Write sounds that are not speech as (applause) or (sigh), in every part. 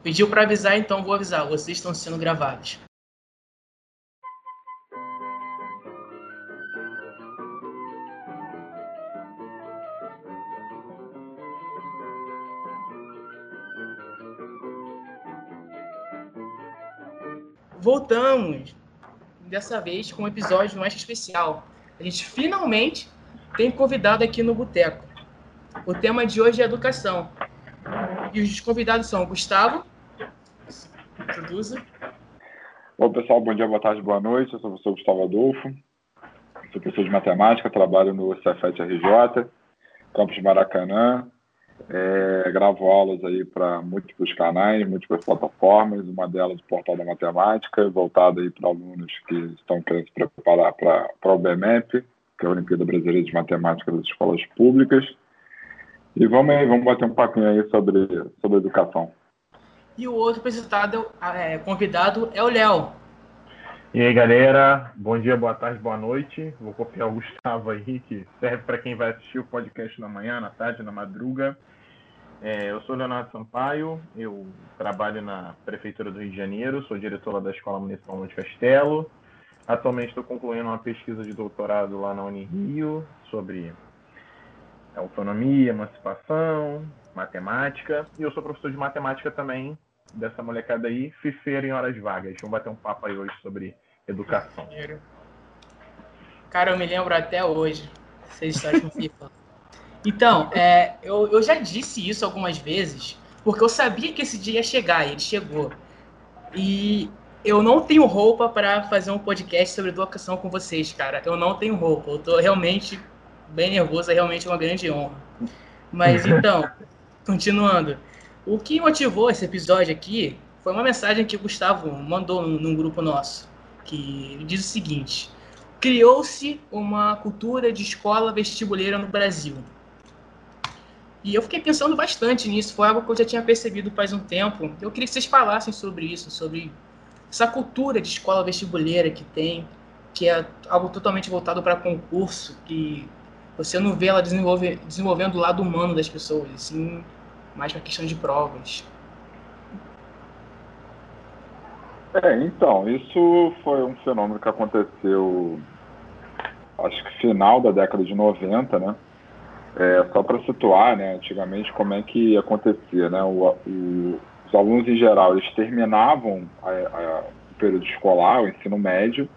Pediu para avisar, então vou avisar. Vocês estão sendo gravados. Voltamos, dessa vez com um episódio mais especial. A gente finalmente tem convidado aqui no Boteco. O tema de hoje é educação. E os convidados são Gustavo. Introduza. Bom, pessoal, bom dia, boa tarde, boa noite. Eu sou o professor Gustavo Adolfo. Sou professor de matemática, trabalho no Cefet RJ, campus Maracanã. É, gravo aulas aí para múltiplos canais, múltiplas plataformas, uma delas o Portal da Matemática, voltada aí para alunos que estão querendo se preparar para o BMEP, que é a Olimpíada Brasileira de Matemática das Escolas Públicas. E vamos aí, vamos bater um papinho aí sobre, sobre educação. E o outro apresentado, é, convidado é o Léo. E aí, galera, bom dia, boa tarde, boa noite. Vou copiar o Gustavo aí, que serve para quem vai assistir o podcast na manhã, na tarde, na madruga. É, eu sou Leonardo Sampaio, eu trabalho na Prefeitura do Rio de Janeiro, sou diretor lá da Escola Municipal Monte Castelo. Atualmente estou concluindo uma pesquisa de doutorado lá na Unirio sobre autonomia, emancipação, matemática. E eu sou professor de matemática também dessa molecada aí, fifeiro em horas vagas. Vamos bater um papo aí hoje sobre educação. Cara, eu me lembro até hoje. Vocês estão com FIFA. Então, é, eu, eu já disse isso algumas vezes, porque eu sabia que esse dia ia chegar, e ele chegou. E eu não tenho roupa para fazer um podcast sobre educação com vocês, cara. Eu não tenho roupa. Eu tô realmente bem nervoso, é realmente uma grande honra. Mas (laughs) então, continuando. O que motivou esse episódio aqui foi uma mensagem que o Gustavo mandou num, grupo nosso, que diz o seguinte: criou-se uma cultura de escola vestibuleira no Brasil. E eu fiquei pensando bastante nisso, foi algo que eu já tinha percebido faz um tempo. Eu queria que vocês falassem sobre isso, sobre essa cultura de escola vestibuleira que tem, que é algo totalmente voltado para concurso, que você não vê ela desenvolve, desenvolvendo o lado humano das pessoas, assim, mais para questão de provas. É, então, isso foi um fenômeno que aconteceu, acho que final da década de 90, né? É, só para situar, né, antigamente como é que acontecia, né? O, o, os alunos em geral, eles terminavam a, a, o período escolar, o ensino médio,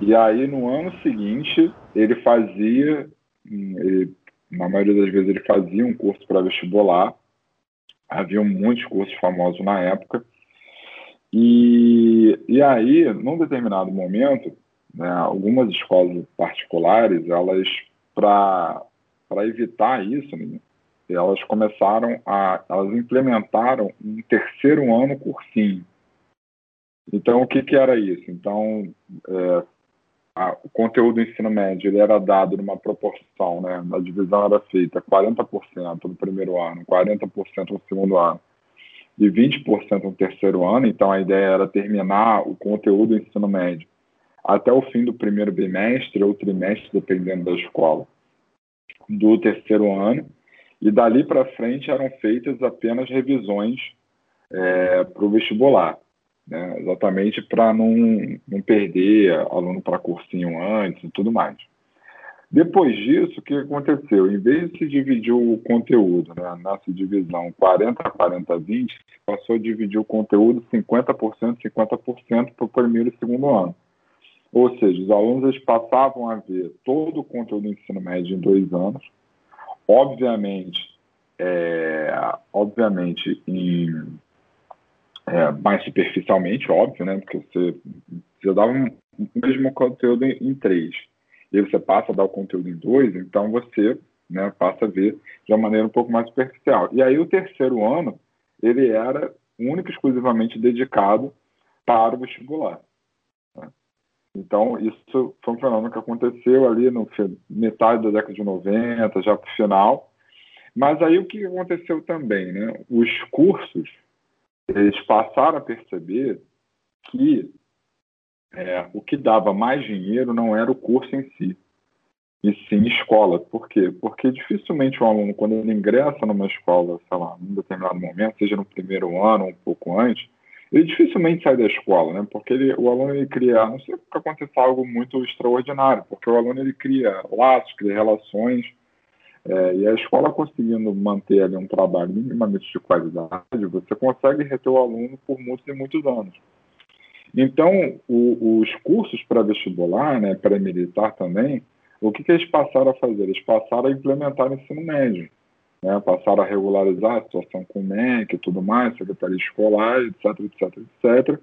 e aí no ano seguinte ele fazia ele, na maioria das vezes ele fazia um curso para vestibular. Havia muitos cursos famosos na época. E, e aí, num determinado momento, né, algumas escolas particulares, elas, para evitar isso, né, elas começaram a, elas implementaram um terceiro ano cursinho. Então, o que, que era isso? Então, é, a, o conteúdo do ensino médio ele era dado numa proporção, né? A divisão era feita 40% no primeiro ano, 40% no segundo ano e 20% no terceiro ano. Então, a ideia era terminar o conteúdo do ensino médio até o fim do primeiro bimestre ou trimestre, dependendo da escola, do terceiro ano. E dali para frente eram feitas apenas revisões é, para o vestibular né? exatamente para não, não perder aluno para cursinho antes e tudo mais. Depois disso, o que aconteceu? Em vez de se dividir o conteúdo né, nessa divisão 40, 40, 20, se passou a dividir o conteúdo 50%, 50% para o primeiro e segundo ano. Ou seja, os alunos eles passavam a ver todo o conteúdo do ensino médio em dois anos, obviamente, é, obviamente em é, mais superficialmente, óbvio, né? Porque você, você dá um, o mesmo conteúdo em, em, três, e você passa a dar o conteúdo em dois, então você né, passa a ver de uma maneira um pouco mais superficial. E aí o terceiro ano, ele era único e exclusivamente dedicado para o vestibular. Né? Então, isso foi um fenômeno que aconteceu ali no metade da década de 90, já para o final. Mas aí o que aconteceu também, né? Os cursos eles passaram a perceber que é, o que dava mais dinheiro não era o curso em si, e sim escola. Por quê? Porque dificilmente o aluno, quando ele ingressa numa escola, sei lá, num determinado momento, seja no primeiro ano ou um pouco antes, ele dificilmente sai da escola, né? Porque ele, o aluno ele cria, não sei que aconteça algo muito extraordinário, porque o aluno ele cria laços, cria relações, é, e a escola conseguindo manter ali um trabalho minimamente de qualidade, você consegue reter o aluno por muitos e muitos anos. Então, o, os cursos para vestibular, né, para militar também, o que, que eles passaram a fazer? Eles passaram a implementar o ensino médio. Né? Passaram a regularizar a situação com o MEC e tudo mais, secretaria escolar, etc, etc, etc.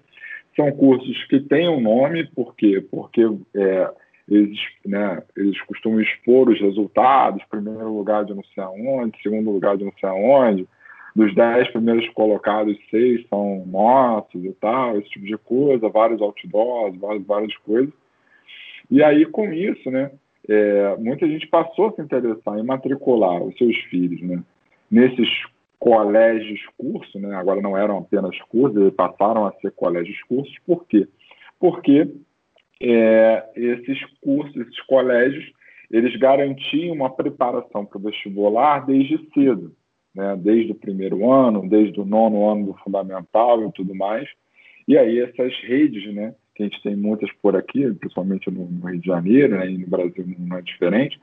São cursos que têm um nome, por quê? Porque é, eles, né, eles costumam expor os resultados, primeiro lugar de não sei aonde, segundo lugar de não sei aonde, dos dez primeiros colocados, seis são nossos e tal, esse tipo de coisa, vários outdoors, várias, várias coisas. E aí, com isso, né, é, muita gente passou a se interessar em matricular os seus filhos né, nesses colégios cursos, né, agora não eram apenas cursos, passaram a ser colégios cursos, por quê? Porque é, esses cursos, esses colégios, eles garantiam uma preparação para o vestibular desde cedo, né, desde o primeiro ano, desde o nono ano do fundamental e tudo mais. E aí essas redes, né, que a gente tem muitas por aqui, principalmente no, Rio de Janeiro, né, e no Brasil não é diferente,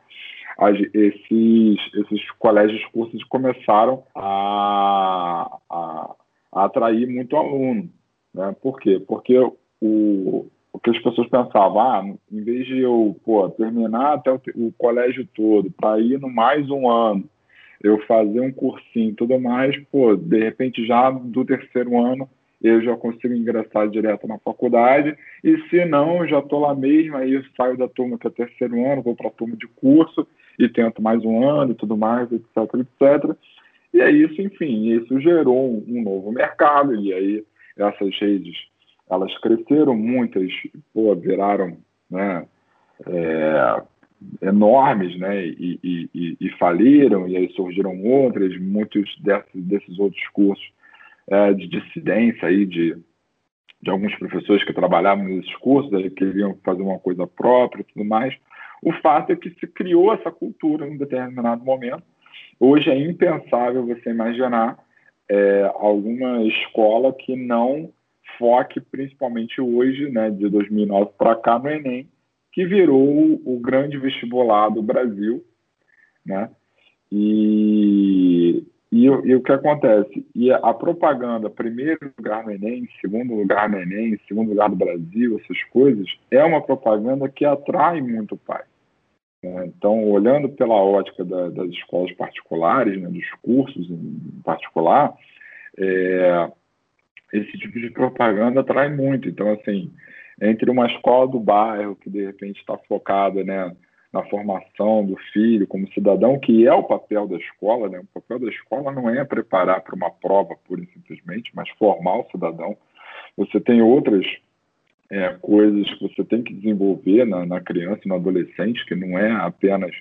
as, esses, esses colégios cursos começaram a, a, a, atrair muito aluno. Né? Por quê? Porque o, o que as pessoas pensavam, ah, em vez de eu pô, terminar até o, o colégio todo, para ir no mais um ano, eu fazer um cursinho e tudo mais, pô, de repente já do terceiro ano eu já consigo ingressar direto na faculdade, e se não, já estou lá mesmo, aí saio da turma que é terceiro ano, vou para a turma de curso e tento mais um ano e tudo mais, etc, etc. E é isso, enfim, isso gerou um, um novo mercado, e aí essas redes, elas cresceram, muitas, pô, viraram, né, é, enormes, né, e, e, e, e, faliram, e aí surgiram outras, muitos desses, desses outros cursos é, de dissidência aí de, de alguns professores que trabalhavam nesses cursos, aí queriam fazer uma coisa própria e tudo mais. O fato é que se criou essa cultura em um determinado momento. Hoje é impensável você imaginar é, alguma escola que não foque, principalmente hoje, né, de 2009 para cá, no Enem, que virou o grande vestibular do Brasil, né? E, e, e, o que acontece? E a propaganda, primeiro lugar no Enem, segundo lugar no Enem, segundo lugar no Brasil, essas coisas, é uma propaganda que atrai muito o pai. Né? Então, olhando pela ótica da, das escolas particulares, né, dos cursos em particular, é, esse tipo de propaganda atrai muito. Então, assim, entre uma escola do bairro que de repente está focada, né, na formação do filho como cidadão, que é o papel da escola. Né? O papel da escola não é preparar para uma prova pura e simplesmente, mas formar o cidadão. Você tem outras é, coisas que você tem que desenvolver na, na criança, no adolescente, que não é apenas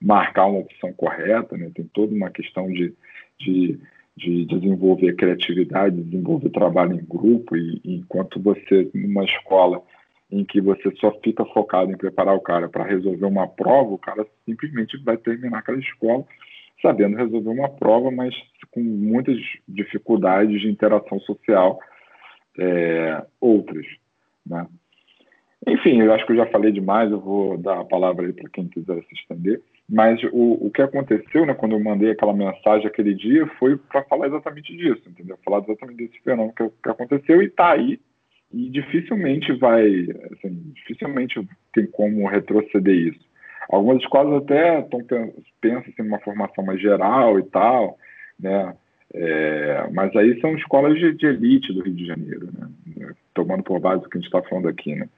marcar uma opção correta, né? tem toda uma questão de, de, de desenvolver criatividade, desenvolver trabalho em grupo, e, enquanto você, numa escola, em que você só fica focado em preparar o cara para resolver uma prova, o cara simplesmente vai terminar aquela escola sabendo resolver uma prova, mas com muitas dificuldades de interação social é, outras. Né? Enfim, eu acho que eu já falei demais, eu vou dar a palavra aí para quem quiser se estender. Mas o, o que aconteceu, né, quando eu mandei aquela mensagem aquele dia, foi para falar exatamente disso, entendeu? Falar exatamente desse fenômeno que, que aconteceu e está aí e dificilmente vai, assim, dificilmente tem como retroceder isso. Algumas escolas até tão, pensam assim, numa formação mais geral e tal, né? É, mas aí são escolas de, de, elite do Rio de Janeiro, né? tomando por base o que a gente está falando aqui. Né?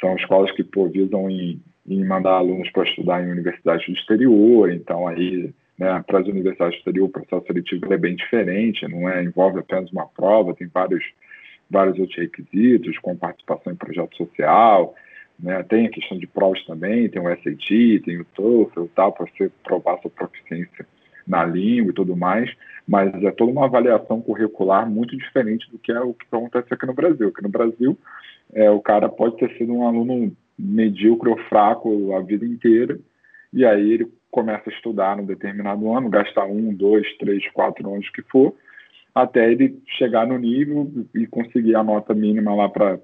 São escolas que pô, visam em, em mandar alunos para estudar em universidades do exterior, então aí né, para as universidades do exterior o processo seletivo é bem diferente, não é envolve apenas uma prova, tem vários vários outros requisitos, com participação em projeto social, né? tem a questão de provas também, tem o SAT, tem o TOEFL tal, para você provar sua proficiência na língua e tudo mais, mas é toda uma avaliação curricular muito diferente do que é o que acontece aqui no Brasil. Aqui no Brasil, é, o cara pode ter sido um aluno medíocre ou fraco a vida inteira, e aí ele começa a estudar num determinado ano, gastar um, dois, três, quatro anos que for, até ele chegar no nível e conseguir a nota mínima lá para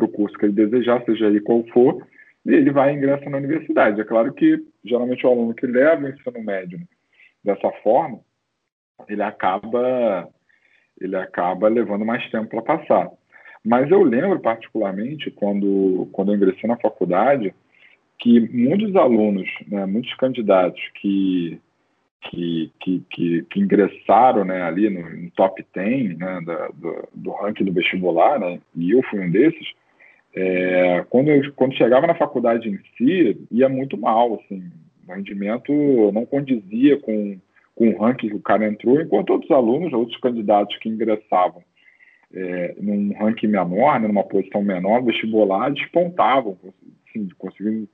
o curso que ele desejar, seja ele qual for, e ele vai e ingressa na universidade. É claro que, geralmente, o aluno que leva o ensino médio dessa forma, ele acaba, ele acaba levando mais tempo para passar. Mas eu lembro, particularmente, quando, quando eu ingressei na faculdade, que muitos alunos, né, muitos candidatos que, que, que, que, que ingressaram né, ali no, no top 10 né, da, do, do ranking do vestibular, né, e eu fui um desses, é, quando, eu, quando chegava na faculdade em si, ia muito mal, assim, o rendimento não condizia com, com o ranking que o cara entrou, enquanto outros alunos, outros candidatos que ingressavam é, num ranking menor, né, numa posição menor, vestibular, despontavam, assim, conseguindo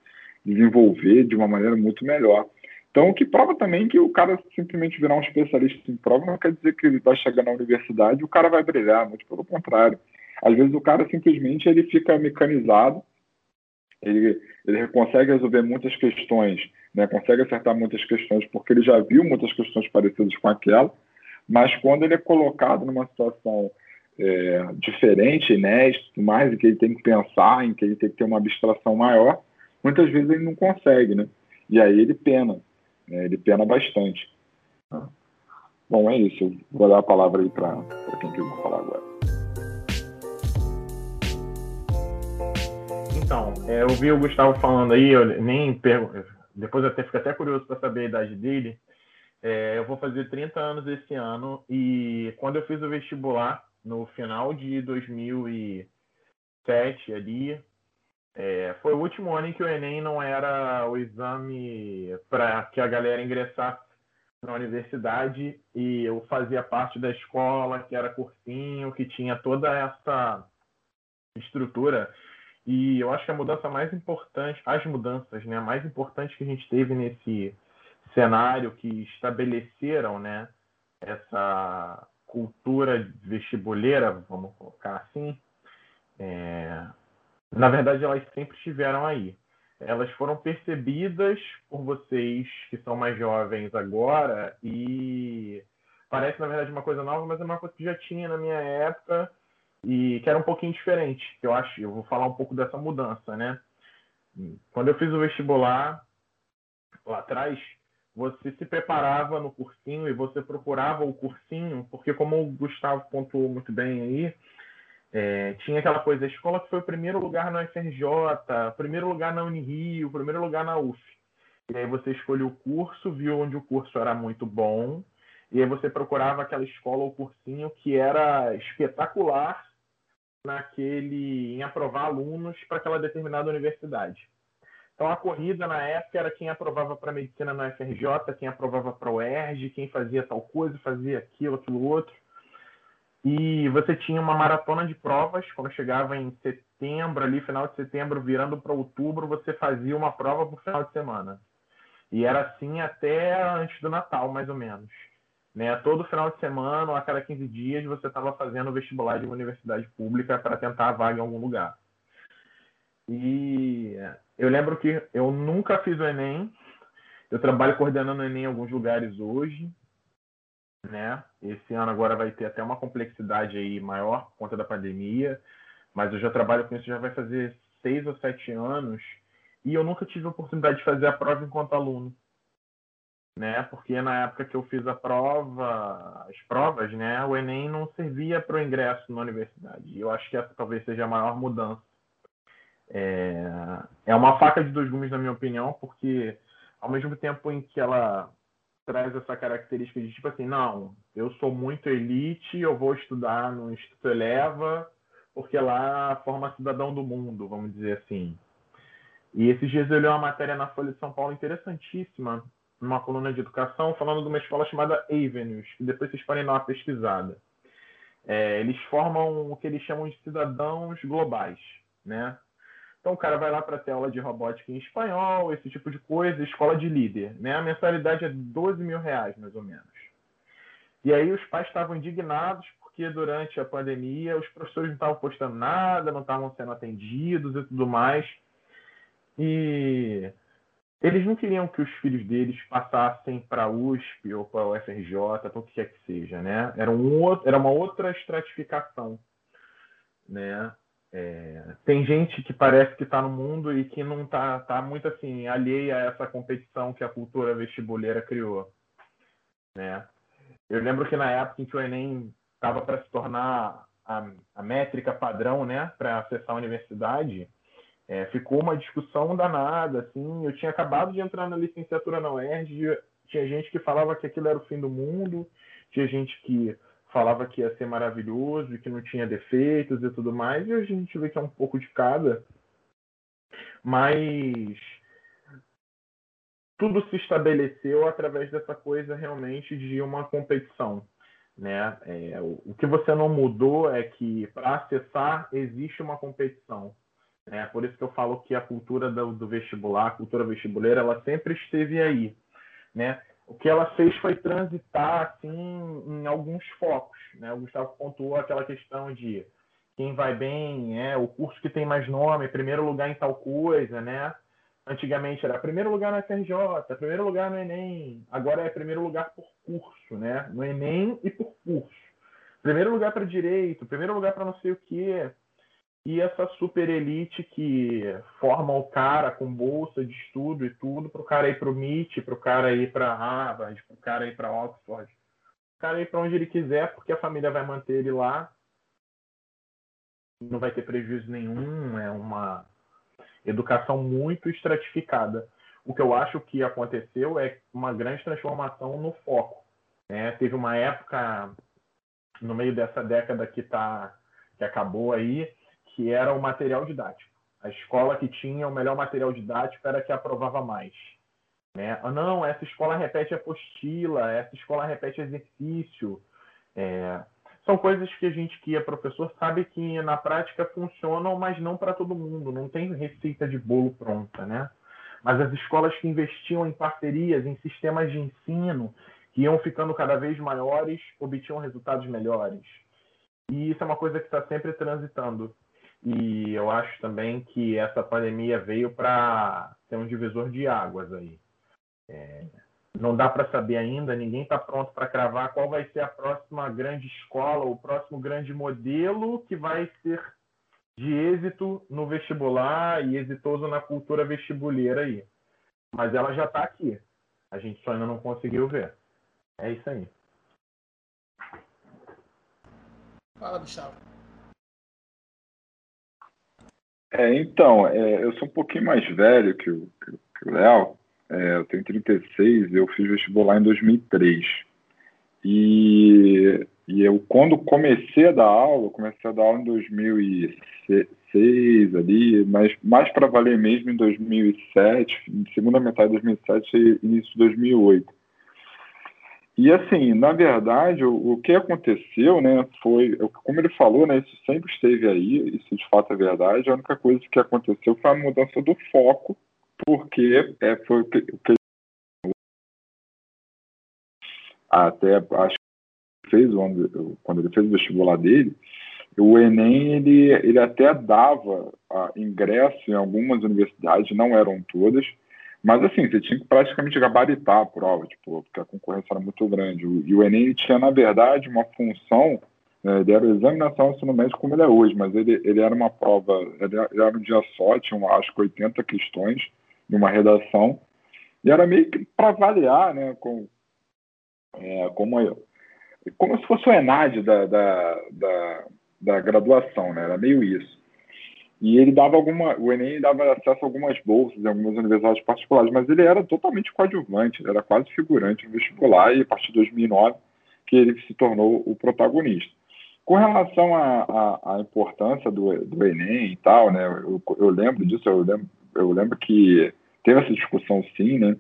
desenvolver de uma maneira muito melhor. Então, o que prova também que o cara simplesmente virar um especialista em prova não quer dizer que ele vai chegar na universidade e o cara vai brilhar, muito pelo contrário. Às vezes o cara simplesmente ele fica mecanizado, ele, ele consegue resolver muitas questões, né, consegue acertar muitas questões porque ele já viu muitas questões parecidas com aquela, mas quando ele é colocado numa situação é, diferente, inédita, mais, em que ele tem que pensar, em que ele tem que ter uma abstração maior, muitas vezes ele não consegue, né? E aí ele pena, né? ele pena bastante. Bom, é isso. Eu vou dar a palavra aí para quem quiser falar agora. Então, é, eu vi o Gustavo falando aí, eu nem pergunto, depois eu até fico até curioso para saber a idade dele. É, eu vou fazer 30 anos esse ano e quando eu fiz o vestibular, no final de 2007 ali, é, foi o último ano em que o Enem não era o exame para que a galera ingressasse na universidade e eu fazia parte da escola que era cursinho, que tinha toda essa estrutura. E eu acho que a mudança mais importante, as mudanças, né, mais importantes que a gente teve nesse cenário que estabeleceram, né, essa cultura vestibuleira, vamos colocar assim, é, na verdade elas sempre estiveram aí. Elas foram percebidas por vocês que são mais jovens agora e parece na verdade uma coisa nova, mas é uma coisa que já tinha na minha época e que era um pouquinho diferente. Eu acho, eu vou falar um pouco dessa mudança, né? Quando eu fiz o vestibular lá atrás, você se preparava no cursinho e você procurava o cursinho, porque como o Gustavo pontuou muito bem aí, é, tinha aquela coisa, a escola que foi o primeiro lugar na UFRJ, primeiro lugar na Unirio, primeiro lugar na UF. E aí você escolheu o curso, viu onde o curso era muito bom, e aí você procurava aquela escola ou cursinho que era espetacular naquele em aprovar alunos para aquela determinada universidade. Então a corrida na época era quem aprovava para medicina na UFRJ, quem aprovava para o UERJ, quem fazia tal coisa, fazia aquilo, aquilo outro. E você tinha uma maratona de provas, quando chegava em setembro, ali, final de setembro, virando para outubro, você fazia uma prova por final de semana. E era assim até antes do Natal, mais ou menos. Né? Todo final de semana, a cada 15 dias, você estava fazendo vestibular de uma universidade pública para tentar a vaga em algum lugar. E eu lembro que eu nunca fiz o Enem. Eu trabalho coordenando o Enem em alguns lugares hoje. Né? Esse ano agora vai ter até uma complexidade aí maior por conta da pandemia. Mas eu já trabalho com isso já vai fazer seis ou sete anos. E eu nunca tive a oportunidade de fazer a prova enquanto aluno. Né? Porque na época que eu fiz a prova, as provas, né, o Enem não servia para o ingresso na universidade. E eu acho que essa talvez seja a maior mudança é, é uma faca de dois gumes, na minha opinião, porque ao mesmo tempo em que ela traz essa característica de tipo assim, não, eu sou muito elite, eu vou estudar no Instituto Eleva, porque lá forma cidadão do mundo, vamos dizer assim. E esses dias eu li uma matéria na Folha de São Paulo interessantíssima, numa coluna de educação, falando de uma escola chamada Avenues, que depois vocês podem dar uma pesquisada. É, eles formam o que eles chamam de cidadãos globais, né? Então o cara vai lá para ter aula de robótica em espanhol, esse tipo de coisa, escola de líder. Né? A mensalidade é 12 mil reais, mais ou menos. E aí os pais estavam indignados porque durante a pandemia os professores não estavam postando nada, não estavam sendo atendidos e tudo mais. E eles não queriam que os filhos deles passassem para a USP ou para o UFRJ, para o que quer que seja, né? Era, um outro, era uma outra estratificação, né? É, tem gente que parece que está no mundo e que não está tá muito assim alheia a essa competição que a cultura vestibuleira criou, né? Eu lembro que na época em que o Enem estava para se tornar a, a métrica padrão, né, para acessar a universidade, é, ficou uma discussão danada, assim. Eu tinha acabado de entrar na licenciatura na UERJ, tinha gente que falava que aquilo era o fim do mundo, tinha gente que falava que ia ser maravilhoso e que não tinha defeitos e tudo mais, e hoje a gente vê que é um pouco de cada. Mas tudo se estabeleceu através dessa coisa realmente de uma competição. Né? É, o que você não mudou é que para acessar existe uma competição. É por isso que eu falo que a cultura do, do vestibular, a cultura vestibuleira, ela sempre esteve aí, né? O que ela fez foi transitar assim em alguns focos, né? O Gustavo pontuou aquela questão de quem vai bem, é o curso que tem mais nome, primeiro lugar em tal coisa, né? Antigamente era primeiro lugar na FRJ, primeiro lugar no Enem, agora é primeiro lugar por curso, né? No Enem e por curso. Primeiro lugar para direito, primeiro lugar para não sei o quê e essa super elite que forma o cara com bolsa de estudo e tudo para o cara ir para o MIT, para o cara ir para Harvard, para o cara ir para Oxford, o cara ir para onde ele quiser porque a família vai manter ele lá, não vai ter prejuízo nenhum, é uma educação muito estratificada. O que eu acho que aconteceu é uma grande transformação no foco. Né? Teve uma época no meio dessa década que tá que acabou aí que era o material didático. A escola que tinha o melhor material didático era a que aprovava mais. Né? Ah, não, essa escola repete apostila, essa escola repete exercício. É... São coisas que a gente que é professor sabe que na prática funcionam, mas não para todo mundo. Não tem receita de bolo pronta, né? Mas as escolas que investiam em parcerias, em sistemas de ensino, que iam ficando cada vez maiores, obtinham resultados melhores. E isso é uma coisa que está sempre transitando. E eu acho também que essa pandemia veio para ser um divisor de águas aí. É, não dá para saber ainda, ninguém está pronto para cravar qual vai ser a próxima grande escola, o próximo grande modelo que vai ser de êxito no vestibular e exitoso na cultura vestibuleira aí. Mas ela já está aqui. A gente só ainda não conseguiu ver. É isso aí. Fala, Gustavo. É, então, é, eu sou um pouquinho mais velho que o, que o Léo. É, eu tenho 36, eu fiz vestibular em 2003. E, e eu, quando comecei a dar aula, comecei a dar aula em 2006 ali, mas mais para valer mesmo em 2007, segunda metade de 2007 e início de 2008. E assim, na verdade, o, o, que aconteceu, né, foi, como ele falou, né, isso sempre esteve aí, isso de fato é verdade. A única coisa que aconteceu foi a mudança do foco, porque é, foi o que até acho que fez quando ele fez o vestibular dele, o Enem ele, ele até dava ah, ingresso em algumas universidades, não eram todas, mas assim, você tinha que praticamente gabaritar a prova, tipo, porque a concorrência era muito grande. E o Enem tinha, na verdade, uma função, né, ele era o Exame Nacional Ensino Médio como ele é hoje, mas ele, ele era uma prova, ele era um dia só, tinha acho que 80 questões de uma redação, e era meio que para avaliar, né, com, é, como, como se fosse o ENAD da, da, da, da graduação, né, era meio isso. E ele dava alguma, o Enem dava acesso a algumas bolsas em algumas universidades particulares, mas ele era totalmente coadjuvante, ele era quase figurante no vestibular e a partir de 2009 que ele se tornou o protagonista. Com relação à importância do, do Enem e tal, né, eu, eu lembro disso, eu lembro, eu lembro que teve essa discussão sim, né,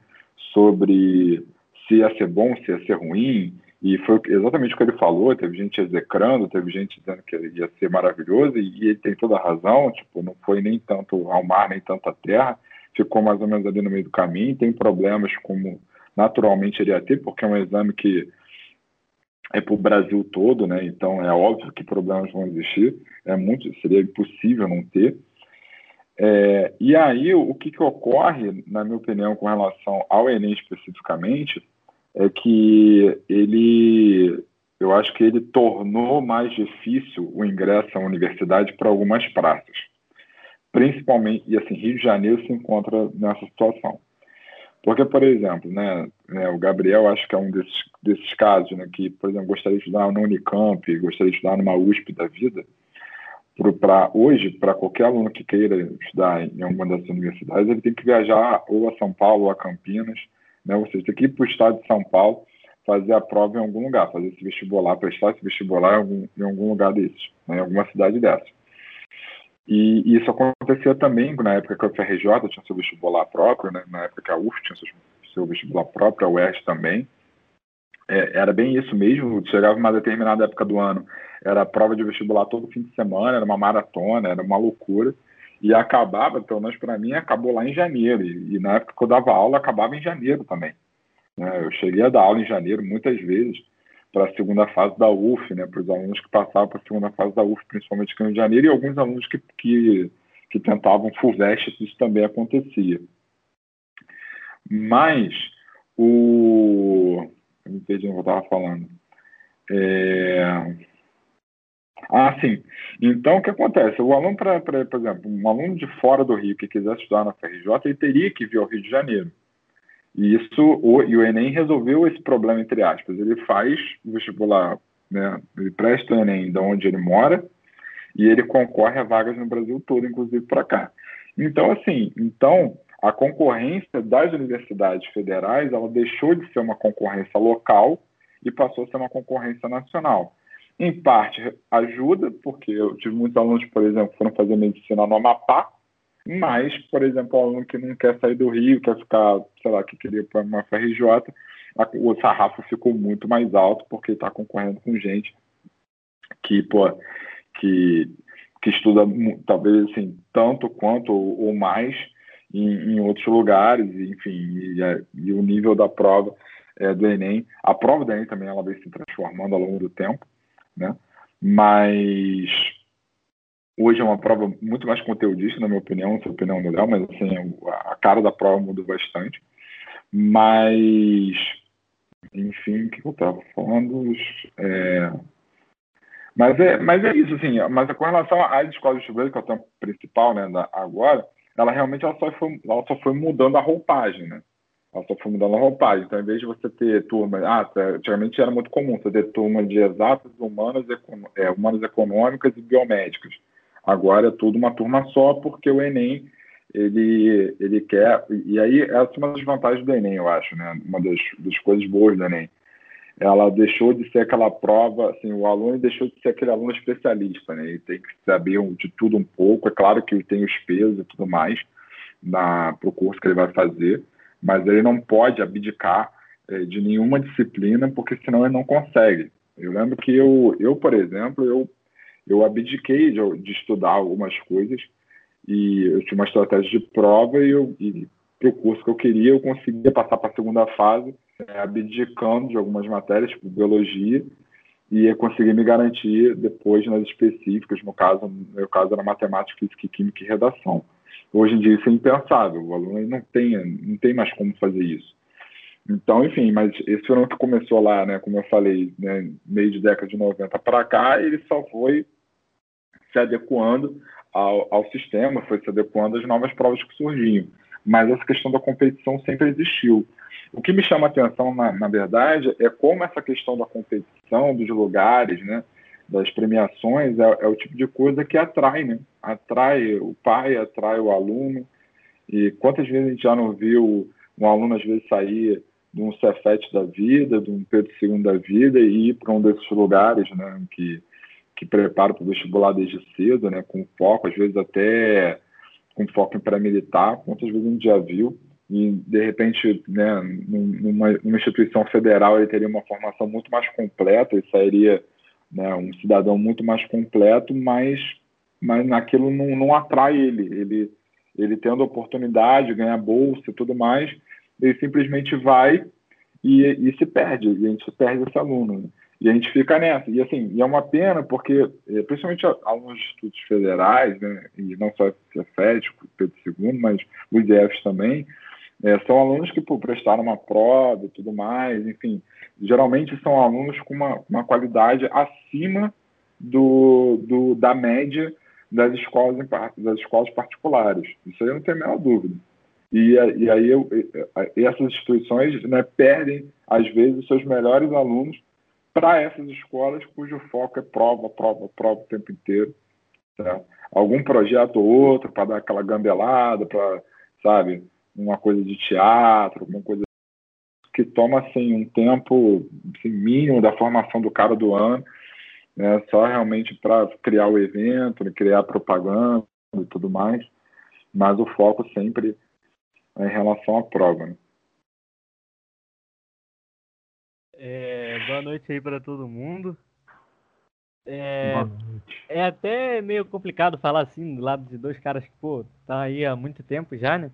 sobre se ia ser bom, se ia ser ruim, e foi exatamente o que ele falou, teve gente execrando, teve gente dizendo que ia ser maravilhoso, e, ele tem toda a razão, tipo, não foi nem tanto ao mar, nem tanto à terra, ficou mais ou menos ali no meio do caminho, tem problemas como naturalmente ele ia ter, porque é um exame que é para o Brasil todo, né? Então é óbvio que problemas vão existir, é muito, seria impossível não ter. É, e aí, o que, que ocorre, na minha opinião, com relação ao Enem especificamente, é que ele, eu acho que ele tornou mais difícil o ingresso à universidade para algumas praças. Principalmente, e assim, Rio de Janeiro se encontra nessa situação. Porque, por exemplo, né, né, o Gabriel acho que é um desses, desses casos, né, que, por exemplo, gostaria de estudar no Unicamp, gostaria de estudar numa USP da vida. Para hoje, para qualquer aluno que queira estudar em alguma dessas universidades, ele tem que viajar ou a São Paulo ou a Campinas, né, ou seja, que ir para o estado de São Paulo fazer a prova em algum lugar, fazer esse vestibular, prestar esse vestibular em algum, em algum lugar desses, né, em alguma cidade dessa. E, isso acontecia também na época que a FRJ tinha seu vestibular próprio, né? na época que a UF tinha seu, seu vestibular próprio, a UERJ também. É, era bem isso mesmo, chegava uma determinada época do ano, era prova de vestibular todo fim de semana, era uma maratona, era uma loucura. E acabava, pelo menos para mim, acabou lá em janeiro. E, e, na época que eu dava aula, acabava em janeiro também. Né? Eu cheguei a dar aula em janeiro muitas vezes para a segunda fase da UF, né, para os alunos que passavam para a segunda fase da UF, principalmente aqui no Rio de Janeiro, e alguns alunos que, que, que tentavam FUVEST, isso também acontecia. Mas o. Eu me perdi o que eu estava falando. É... Ah, sim. Então, o que acontece? O aluno, pra, pra, por exemplo, um aluno de fora do Rio que quiser estudar na FRJ, ele teria que vir ao Rio de Janeiro. E isso, o, e o Enem resolveu esse problema, entre aspas. Ele faz o vestibular, né? Ele presta o Enem de onde ele mora e ele concorre a vagas no Brasil todo, inclusive para cá. Então, assim, então a concorrência das universidades federais, ela deixou de ser uma concorrência local e passou a ser uma concorrência nacional. Em parte ajuda, porque eu tive muitos alunos, por exemplo, que foram fazer medicina no Amapá, mas, por exemplo, o aluno que não quer sair do Rio, quer ficar, sei lá, que queria para uma FRJ, o sarrafo ficou muito mais alto porque está concorrendo com gente que, pô, que, que estuda talvez assim, tanto quanto ou, ou mais em, em, outros lugares, enfim, e, e, o nível da prova é, do Enem. A prova do Enem também ela vem se transformando ao longo do tempo, né? Mas Hoje é uma prova muito mais conteudista, na minha opinião, não sei a opinião do Léo, mas assim, a cara da prova mudou bastante. Mas, enfim, o que eu estava falando? É... Mas, é, mas é isso, assim, mas com relação às escolas de chuveiro, que é o tempo principal, né, da, agora, ela realmente ela só, foi, ela só foi mudando a roupagem, né? Ela só foi mudando a roupagem. Então, em vez de você ter turma, ah, antigamente era muito comum você ter turma de exatas, humanas, é, humanas econômicas e biomédicas. Agora é tudo uma turma só, porque o Enem ele, ele quer. E aí, essa é uma das vantagens do Enem, eu acho, né? Uma das, das coisas boas do Enem. Ela deixou de ser aquela prova, assim, o aluno deixou de ser aquele aluno especialista, né? Ele tem que saber de tudo um pouco. É claro que ele tem os pesos e tudo mais para o curso que ele vai fazer, mas ele não pode abdicar é, de nenhuma disciplina, porque senão ele não consegue. Eu lembro que eu, eu por exemplo, eu eu abdiquei de, de, estudar algumas coisas e eu tinha uma estratégia de prova e, e para o curso que eu queria eu conseguia passar para a segunda fase é, abdicando de algumas matérias, tipo biologia, e eu consegui me garantir depois nas específicas, no caso, no meu caso era matemática, física, química e redação. Hoje em dia isso é impensável, o aluno não tem, não tem mais como fazer isso. Então, enfim, mas esse ano que começou lá, né, como eu falei, né, meio de década de 90 para cá, ele só foi se adequando ao, ao sistema, foi se adequando às novas provas que surgiam. Mas essa questão da competição sempre existiu. O que me chama a atenção, na, na verdade, é como essa questão da competição, dos lugares, né, das premiações, é, é, o tipo de coisa que atrai, né? Atrai o pai, atrai o aluno. E quantas vezes a gente já não viu um aluno, às vezes, sair de um Cefete da vida, de um Pedro II da vida e ir para um desses lugares, né, que, que prepara para o vestibular desde cedo, né, com foco, às vezes até com foco em pré-militar, quantas vezes a gente já viu, e de repente, né, numa, numa instituição federal ele teria uma formação muito mais completa, ele sairia né, um cidadão muito mais completo, mas, mas naquilo não, não atrai ele, ele, ele tendo a oportunidade, ganhar bolsa e tudo mais, ele simplesmente vai e, e se perde, e a gente perde esse aluno. Né? E a gente fica nessa. E assim, e é uma pena porque, eh, principalmente alunos de institutos federais, né, e não só Cefet, Pedro II, mas os IFs também, é, são alunos que pô, prestaram uma prova e tudo mais, enfim, geralmente são alunos com uma, uma qualidade acima do, do, da média das escolas, das escolas particulares. Isso aí eu não tenho a menor dúvida. E, e aí eu, essas instituições né, perdem, às vezes, seus melhores alunos para essas escolas cujo foco é prova, prova, prova o tempo inteiro. Tá? Algum projeto ou outro para dar aquela gambelada, para, sabe, uma coisa de teatro, alguma coisa que toma assim um tempo assim, mínimo da formação do cara do ano, né, só realmente para criar o evento, criar propaganda e tudo mais, mas o foco sempre é em relação à prova. Né? É, boa noite aí para todo mundo. É, é até meio complicado falar assim do lado de dois caras que, pô, tá aí há muito tempo já, né?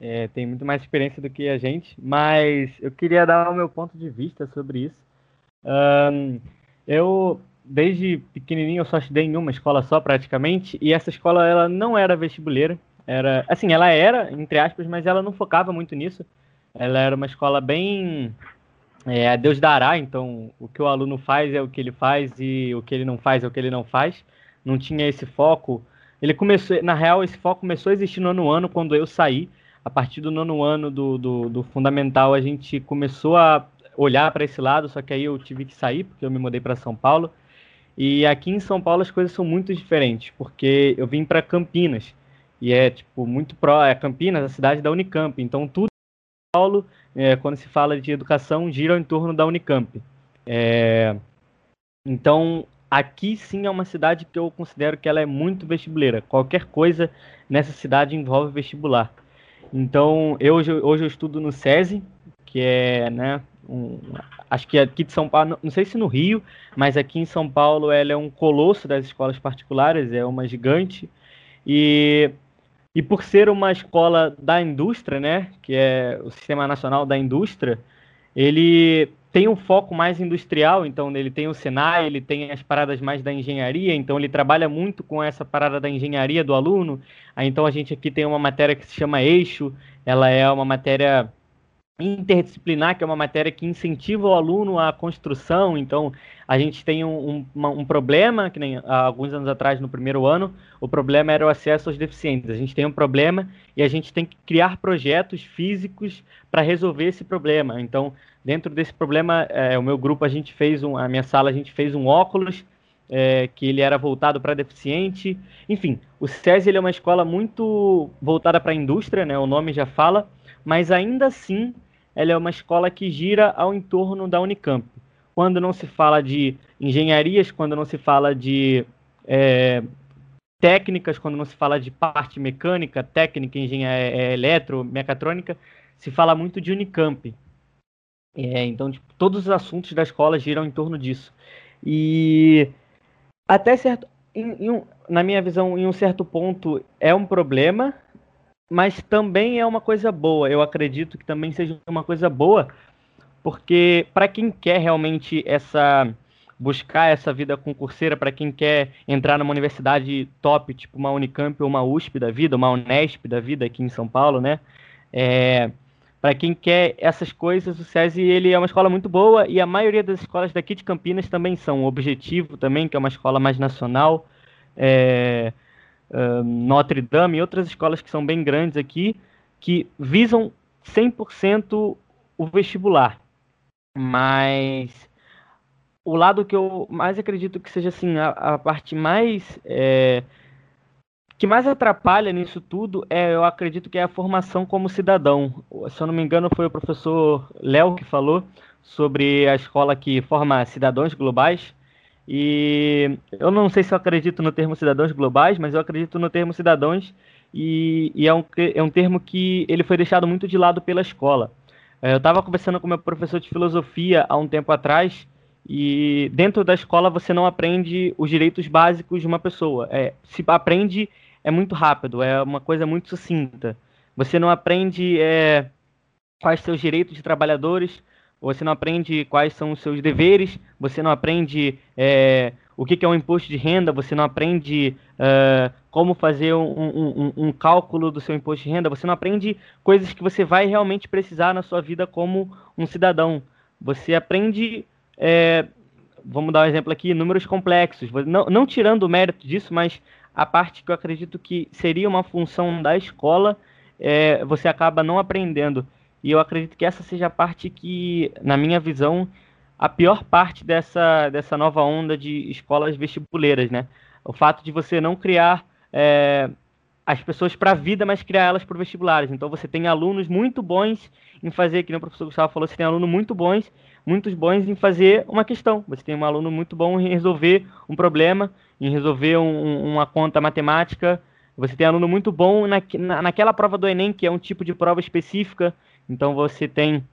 É, tem muito mais experiência do que a gente, mas eu queria dar o meu ponto de vista sobre isso. Um, eu, desde pequenininho, eu só estudei em uma escola só, praticamente, e essa escola ela não era vestibuleira. Era, assim, ela era, entre aspas, mas ela não focava muito nisso. Ela era uma escola bem é, Deus dará, então o que o aluno faz é o que ele faz e o que ele não faz é o que ele não faz. Não tinha esse foco. Ele começou, na real, esse foco começou a existir no ano quando eu saí a partir do nono ano do, do, do fundamental, a gente começou a olhar para esse lado, só que aí eu tive que sair, porque eu me mudei para São Paulo. E aqui em São Paulo as coisas são muito diferentes, porque eu vim para Campinas, e é tipo muito pró, é Campinas, a cidade da Unicamp, então tudo em São Paulo, é, quando se fala de educação, gira em torno da Unicamp. É, então, aqui sim é uma cidade que eu considero que ela é muito vestibuleira. Qualquer coisa nessa cidade envolve vestibular. Então, eu, hoje, eu estudo no SESI, que é, né, um, acho que aqui de São Paulo, não sei se no Rio, mas aqui em São Paulo ela é um colosso das escolas particulares, é uma gigante. E, e por ser uma escola da indústria, né, que é o Sistema Nacional da Indústria, ele tem um foco mais industrial, então ele tem o Senai, ele tem as paradas mais da engenharia, então ele trabalha muito com essa parada da engenharia do aluno. Aí, então a gente aqui tem uma matéria que se chama Eixo, ela é uma matéria interdisciplinar, que é uma matéria que incentiva o aluno à construção. Então, a gente tem um, um, um, problema, que nem há alguns anos atrás, no primeiro ano, o problema era o acesso aos deficientes. A gente tem um problema e a gente tem que criar projetos físicos para resolver esse problema. Então, dentro desse problema, é, o meu grupo, a gente fez um, a minha sala, a gente fez um óculos é, que ele era voltado para deficiente. Enfim, o SESI é uma escola muito voltada para a indústria, né? O nome já fala, mas ainda assim ela é uma escola que gira ao entorno da Unicamp. Quando não se fala de engenharias, quando não se fala de é, técnicas, quando não se fala de parte mecânica, técnica, engenharia é, eletro, mecatrônica, se fala muito de Unicamp. É, então, tipo, todos os assuntos da escola giram em torno disso. E até certo, em, em um, na minha visão, em um certo ponto é um problema, mas também é uma coisa boa. Eu acredito que também seja uma coisa boa, porque para quem quer realmente essa buscar essa vida concurseira, para quem quer entrar numa universidade top, tipo uma Unicamp ou uma USP da vida, uma Unesp da vida aqui em São Paulo, né? É, para quem quer essas coisas, o SESI ele é uma escola muito boa e a maioria das escolas daqui de Campinas também são. O Objetivo também, que é uma escola mais nacional. É, Notre Dame e outras escolas que são bem grandes aqui, que visam 100% o vestibular. Mas o lado que eu mais acredito que seja assim, a, a parte mais. É, que mais atrapalha nisso tudo é, eu acredito que é a formação como cidadão. Se eu não me engano, foi o professor Léo que falou sobre a escola que forma cidadãos globais. E eu não sei se eu acredito no termo cidadãos globais, mas eu acredito no termo cidadãos e, e é, um, é um termo que ele foi deixado muito de lado pela escola. É, eu estava conversando com meu professor de filosofia há um tempo atrás e dentro da escola você não aprende os direitos básicos de uma pessoa. É, se aprende é muito rápido, é uma coisa muito sucinta. Você não aprende é, quais os direitos de trabalhadores, você não aprende quais são os seus deveres, você não aprende é, o que, é um imposto de renda, você não aprende uh, como fazer um, um, um, cálculo do seu imposto de renda, você não aprende coisas que você vai realmente precisar na sua vida como um cidadão. Você aprende, é, vamos dar um exemplo aqui, números complexos, não, não tirando o mérito disso, mas a parte que eu acredito que seria uma função da escola, é, você acaba não aprendendo. E eu acredito que essa seja a parte que, na minha visão, a pior parte dessa, dessa nova onda de escolas vestibuleiras, né? O fato de você não criar é, as pessoas para a vida, mas criar elas para vestibulares. Então você tem alunos muito bons em fazer, que o professor Gustavo falou, você tem alunos muito bons, muitos bons em fazer uma questão. Você tem um aluno muito bom em resolver um problema, em resolver um, uma conta matemática. Você tem aluno muito bom na, na, naquela prova do Enem, que é um tipo de prova específica então você tem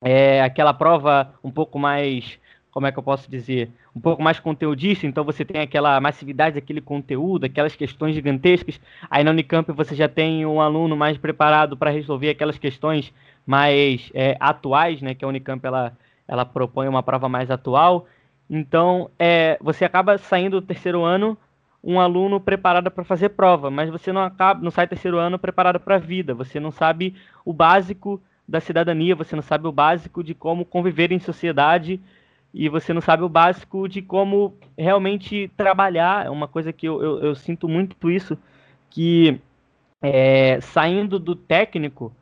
é, aquela prova um pouco mais, como é que eu posso dizer, um pouco mais conteudista, então você tem aquela massividade daquele conteúdo, aquelas questões gigantescas. Aí na Unicamp você já tem um aluno mais preparado para resolver aquelas questões mais é, atuais, né? Que a Unicamp ela, ela propõe uma prova mais atual. Então é, você acaba saindo do terceiro ano um aluno preparado para fazer prova, mas você não acaba, não sai terceiro ano preparado para a vida. Você não sabe o básico da cidadania, você não sabe o básico de como conviver em sociedade e você não sabe o básico de como realmente trabalhar. É uma coisa que eu, eu, eu sinto muito isso, que é, saindo do técnico,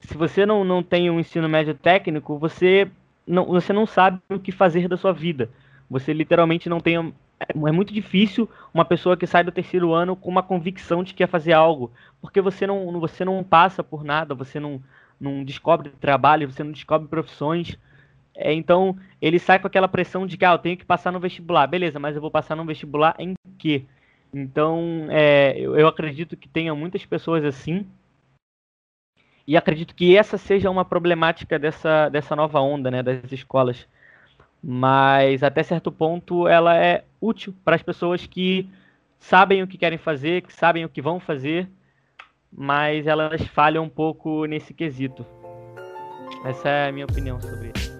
se você não, não tem um ensino médio técnico, você não, você não sabe o que fazer da sua vida. Você literalmente não tem. É, muito difícil uma pessoa que sai do terceiro ano com uma convicção de que quer fazer algo, porque você não, você não passa por nada, você não, não descobre trabalho, você não descobre profissões. É, então, ele sai com aquela pressão de que ah, eu tenho que passar no vestibular. Beleza, mas eu vou passar no vestibular em quê? Então, é, eu, eu acredito que tenha muitas pessoas assim. E acredito que essa seja uma problemática dessa, dessa nova onda né, das escolas. Mas, até certo ponto, ela é útil para as pessoas que sabem o que querem fazer, que sabem o que vão fazer mas elas falham um pouco nesse quesito. Essa é a minha opinião sobre isso.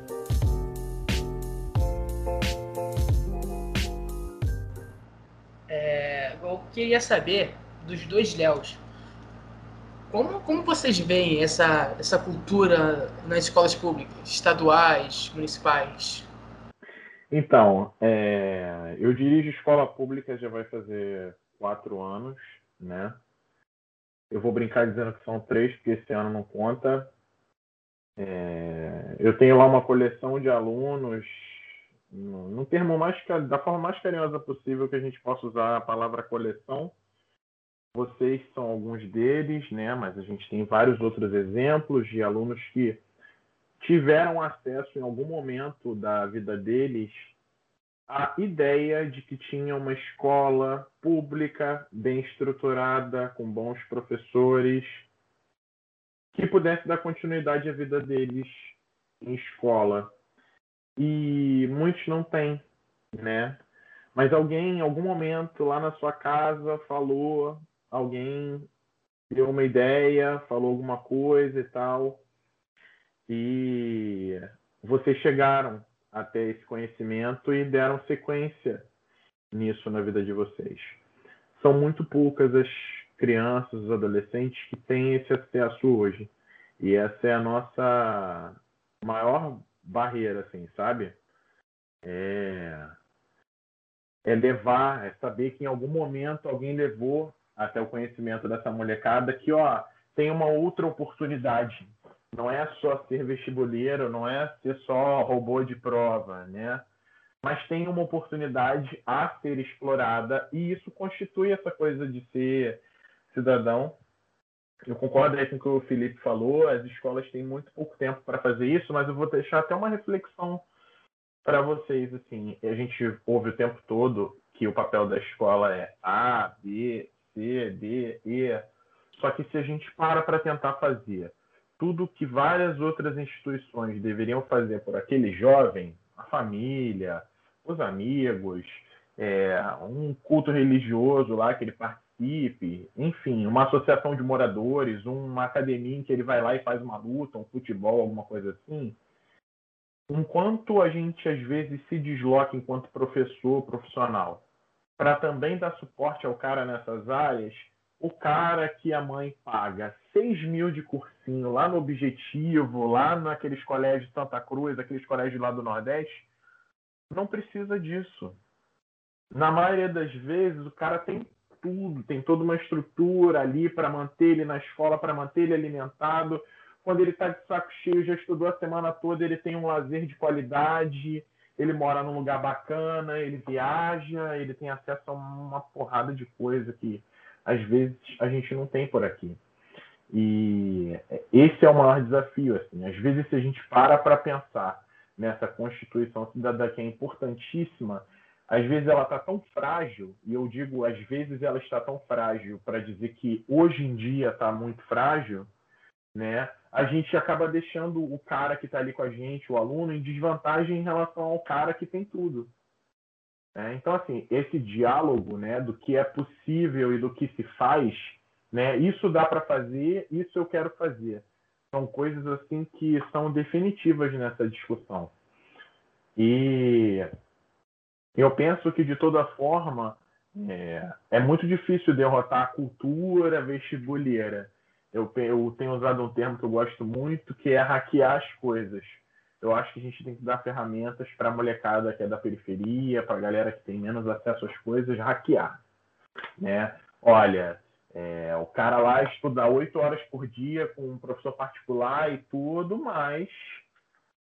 É, eu queria saber dos dois Léos. Como, como vocês veem essa, essa cultura nas escolas públicas, estaduais, municipais? Então, é, eu dirijo escola pública já vai fazer quatro anos, né? Eu vou brincar dizendo que são três, porque esse ano não conta. É, eu tenho lá uma coleção de alunos, no termo mais da forma mais carinhosa possível que a gente possa usar a palavra coleção. Vocês são alguns deles, né? Mas a gente tem vários outros exemplos de alunos que tiveram acesso em algum momento da vida deles a ideia de que tinha uma escola pública, bem estruturada, com bons professores, que pudesse dar continuidade à vida deles em escola. E muitos não têm, né? Mas alguém, em algum momento, lá na sua casa, falou, alguém deu uma ideia, falou alguma coisa e tal. E vocês chegaram até esse conhecimento e deram sequência nisso na vida de vocês. São muito poucas as crianças, os adolescentes que têm esse acesso hoje. E essa é a nossa maior barreira, assim, sabe? É, é levar, é saber que em algum momento alguém levou até o conhecimento dessa molecada que, ó, tem uma outra oportunidade não é só ser vestibuleiro, não é ser só robô de prova, né? Mas tem uma oportunidade a ser explorada e isso constitui essa coisa de ser cidadão. Eu concordo aí com o que o Felipe falou, as escolas têm muito pouco tempo para fazer isso, mas eu vou deixar até uma reflexão para vocês assim. A gente ouve o tempo todo que o papel da escola é A, B, C, D, E. Só que se a gente para para tentar fazer tudo que várias outras instituições deveriam fazer por aquele jovem, a família, os amigos, é, um culto religioso lá que ele participe, enfim, uma associação de moradores, uma academia em que ele vai lá e faz uma luta, um futebol, alguma coisa assim, enquanto a gente às vezes se desloca enquanto professor, profissional, para também dar suporte ao cara nessas áreas, o cara que a mãe paga 6 mil de cursinho lá no Objetivo, lá naqueles colégios de Santa Cruz, aqueles colégios lá do Nordeste, não precisa disso. Na maioria das vezes, o cara tem tudo, tem toda uma estrutura ali para manter ele na escola, para manter ele alimentado. Quando ele está de saco cheio, já estudou a semana toda, ele tem um lazer de qualidade, ele mora num lugar bacana, ele viaja, ele tem acesso a uma porrada de coisa que às vezes a gente não tem por aqui. E esse é o maior desafio. Assim. Às vezes, se a gente para para pensar nessa Constituição cidadã que é importantíssima, às vezes ela está tão frágil, e eu digo às vezes ela está tão frágil para dizer que hoje em dia está muito frágil, né? A gente acaba deixando o cara que está ali com a gente, o aluno, em desvantagem em relação ao cara que tem tudo. Né? Então, assim, esse diálogo, né, do que é possível e do que se faz, né? Isso dá para fazer, isso eu quero fazer. São coisas assim que são definitivas nessa discussão. E eu penso que, de toda forma, é, é muito difícil derrotar a cultura vestibuleira. Eu, eu, tenho usado um termo que eu gosto muito, que é hackear as coisas. Eu acho que a gente tem que dar ferramentas para a molecada que é da periferia, para a galera que tem menos acesso às coisas, hackear. Né? Olha, é, o cara lá estuda oito horas por dia com um professor particular e tudo, mas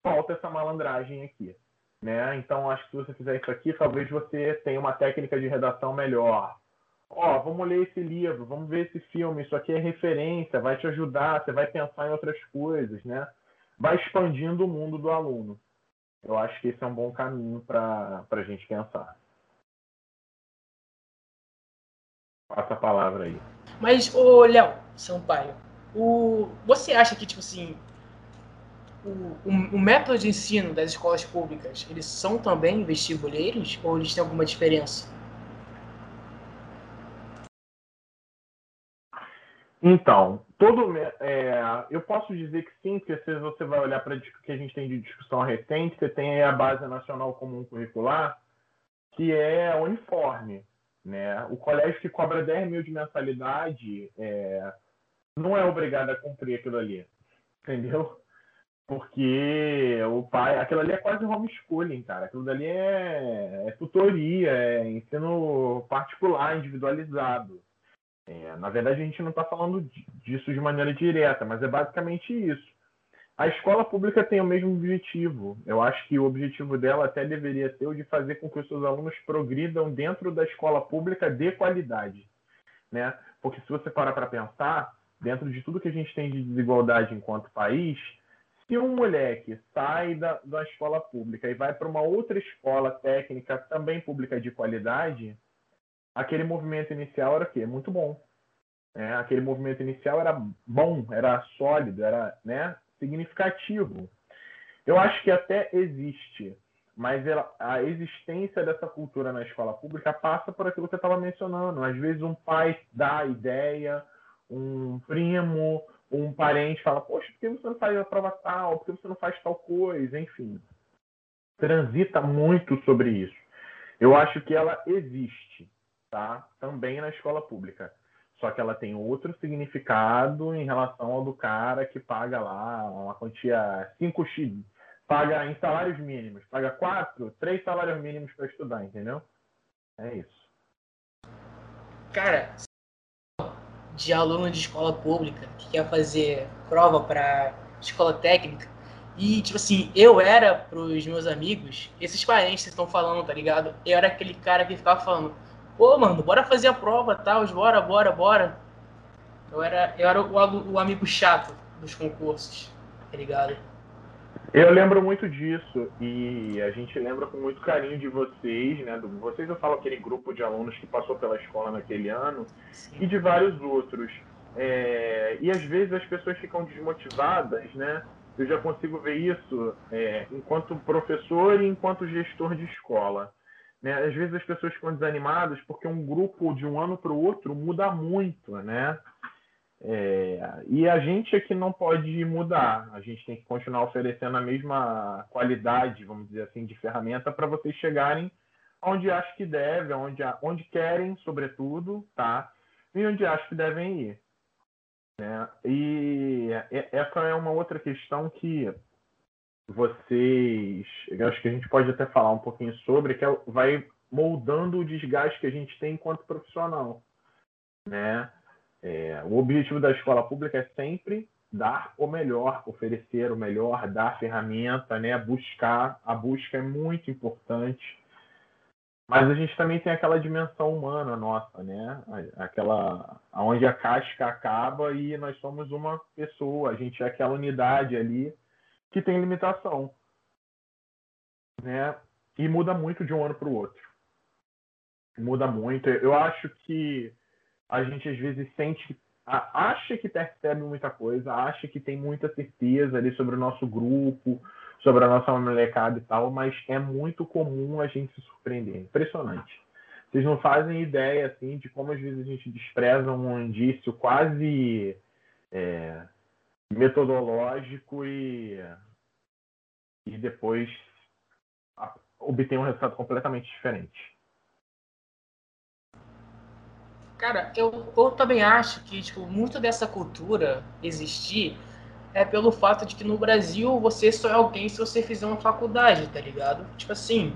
falta essa malandragem aqui. Né? Então, acho que se você fizer isso aqui, talvez você tenha uma técnica de redação melhor. Ó, vamos ler esse livro, vamos ver esse filme, isso aqui é referência, vai te ajudar, você vai pensar em outras coisas, né? Vai expandindo o mundo do aluno. Eu acho que esse é um bom caminho para a gente pensar. Passa a palavra aí. Mas, ô Léo Sampaio, o, você acha que, tipo assim, o, o, o, método de ensino das escolas públicas, eles são também vestibuleiros ou eles têm alguma diferença? Então, todo é, eu posso dizer que sim, porque se você vai olhar para o que a gente tem de discussão recente, você tem a base nacional comum curricular, que é uniforme. Né? O colégio que cobra 10 mil de mensalidade é, não é obrigado a cumprir aquilo ali. Entendeu? Porque o pai, aquilo ali é quase homeschooling, cara. Aquilo dali é, é tutoria, é ensino particular, individualizado. É, na verdade, a gente não está falando disso de maneira direta, mas é basicamente isso. A escola pública tem o mesmo objetivo. Eu acho que o objetivo dela até deveria ser o de fazer com que os seus alunos progridam dentro da escola pública de qualidade. Né? Porque se você parar para pensar, dentro de tudo que a gente tem de desigualdade enquanto país, se um moleque sai da, da escola pública e vai para uma outra escola técnica também pública de qualidade, aquele movimento inicial era o quê? Muito bom. É, aquele movimento inicial era bom, era sólido, era né, significativo. Eu acho que até existe, mas ela, a existência dessa cultura na escola pública passa por aquilo que eu estava mencionando. Às vezes um pai dá a ideia, um primo, um parente fala, poxa, por que você não faz a prova tal? Por que você não faz tal coisa? Enfim, transita muito sobre isso. Eu acho que ela existe, tá? Também na escola pública. Só que ela tem outro significado em relação ao do cara que paga lá uma quantia 5x, paga em salários mínimos, paga 4, 3 salários mínimos para estudar, entendeu? É isso. Cara, de aluno de escola pública que quer fazer prova para escola técnica. E, tipo assim, eu era, pros meus amigos, esses parentes que estão falando, tá ligado? Eu era aquele cara que ficava falando, pô, mano, bora fazer a prova, tal, bora, bora, bora. Eu era, eu era o, o amigo chato dos concursos, tá ligado? Eu lembro muito disso e a gente lembra com muito carinho de vocês, né? Do, vocês eu falo aquele grupo de alunos que passou pela escola naquele ano Sim. e de vários outros. É, e às vezes as pessoas ficam desmotivadas, né? Eu já consigo ver isso é, enquanto professor e enquanto gestor de escola. Né? Às vezes as pessoas ficam desanimadas porque um grupo de um ano para o outro muda muito, né? É, e a gente aqui não pode mudar, a gente tem que continuar oferecendo a mesma qualidade, vamos dizer assim, de ferramenta para vocês chegarem onde acho que deve, onde, onde querem, sobretudo, tá? E onde acho que devem ir. Né? E essa é uma outra questão que vocês, eu acho que a gente pode até falar um pouquinho sobre, que é, vai moldando o desgaste que a gente tem enquanto profissional, né? É, o objetivo da escola pública é sempre dar o melhor, oferecer o melhor, dar ferramenta, né? Buscar, a busca é muito importante. Mas a gente também tem aquela dimensão humana nossa, né? Aquela onde a casca acaba e nós somos uma pessoa, a gente é aquela unidade ali que tem limitação, né? E muda muito de um ano para o outro. Muda muito. Eu acho que a gente às vezes sente, acha que percebe muita coisa, acha que tem muita certeza ali sobre o nosso grupo, sobre a nossa molecada e tal, mas é muito comum a gente se surpreender. Impressionante. Vocês não fazem ideia assim de como às vezes a gente despreza um indício quase é, metodológico e, e depois obtém um resultado completamente diferente. Cara, eu, eu também acho que tipo, muito dessa cultura existir é pelo fato de que no Brasil você só é alguém se você fizer uma faculdade, tá ligado? Tipo assim,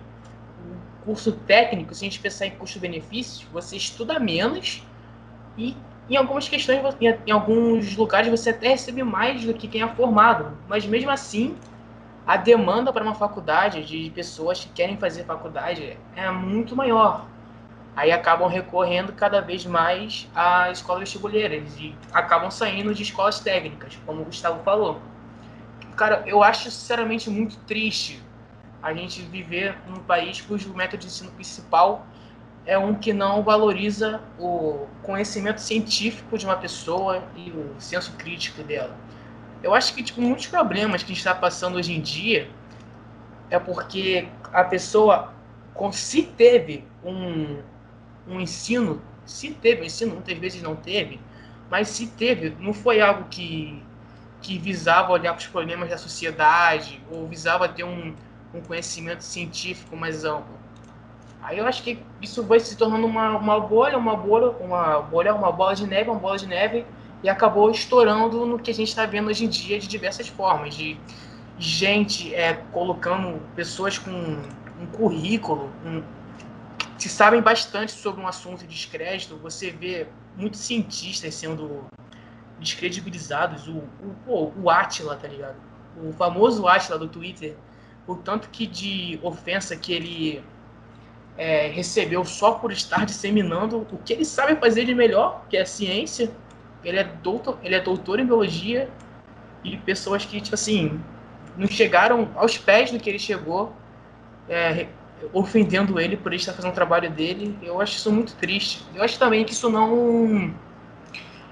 o curso técnico, se a gente pensar em custo-benefício, você estuda menos e em algumas questões, em alguns lugares você até recebe mais do que quem é formado, mas mesmo assim a demanda para uma faculdade de pessoas que querem fazer faculdade é muito maior aí acabam recorrendo cada vez mais à escola vestibuleira e acabam saindo de escolas técnicas, como o Gustavo falou. Cara, eu acho sinceramente muito triste a gente viver num país cujo método de ensino principal é um que não valoriza o conhecimento científico de uma pessoa e o senso crítico dela. Eu acho que tipo, muitos problemas que a gente está passando hoje em dia é porque a pessoa, se teve um, um ensino, se teve um ensino, muitas vezes não teve, mas se teve, não foi algo que, que visava olhar para os problemas da sociedade ou visava ter um, um conhecimento científico mais amplo. Aí eu acho que isso vai se tornando uma, uma bolha, uma bolha, uma bolha, uma bola de neve, uma bola de neve, e acabou estourando no que a gente está vendo hoje em dia de diversas formas, de gente é, colocando pessoas com um currículo, um, se sabem bastante sobre um assunto de descrédito, você vê muitos cientistas sendo descredibilizados. O, o, o Atila, tá ligado? O famoso Atila do Twitter, o tanto que de ofensa que ele é, recebeu só por estar disseminando o que ele sabe fazer de melhor, que é ciência. Ele é doutor, ele é doutor em biologia e pessoas que, tipo assim, não chegaram aos pés do que ele chegou, é, ofendendo ele por ele estar fazendo o trabalho dele. Eu acho isso muito triste. Eu acho também que isso não.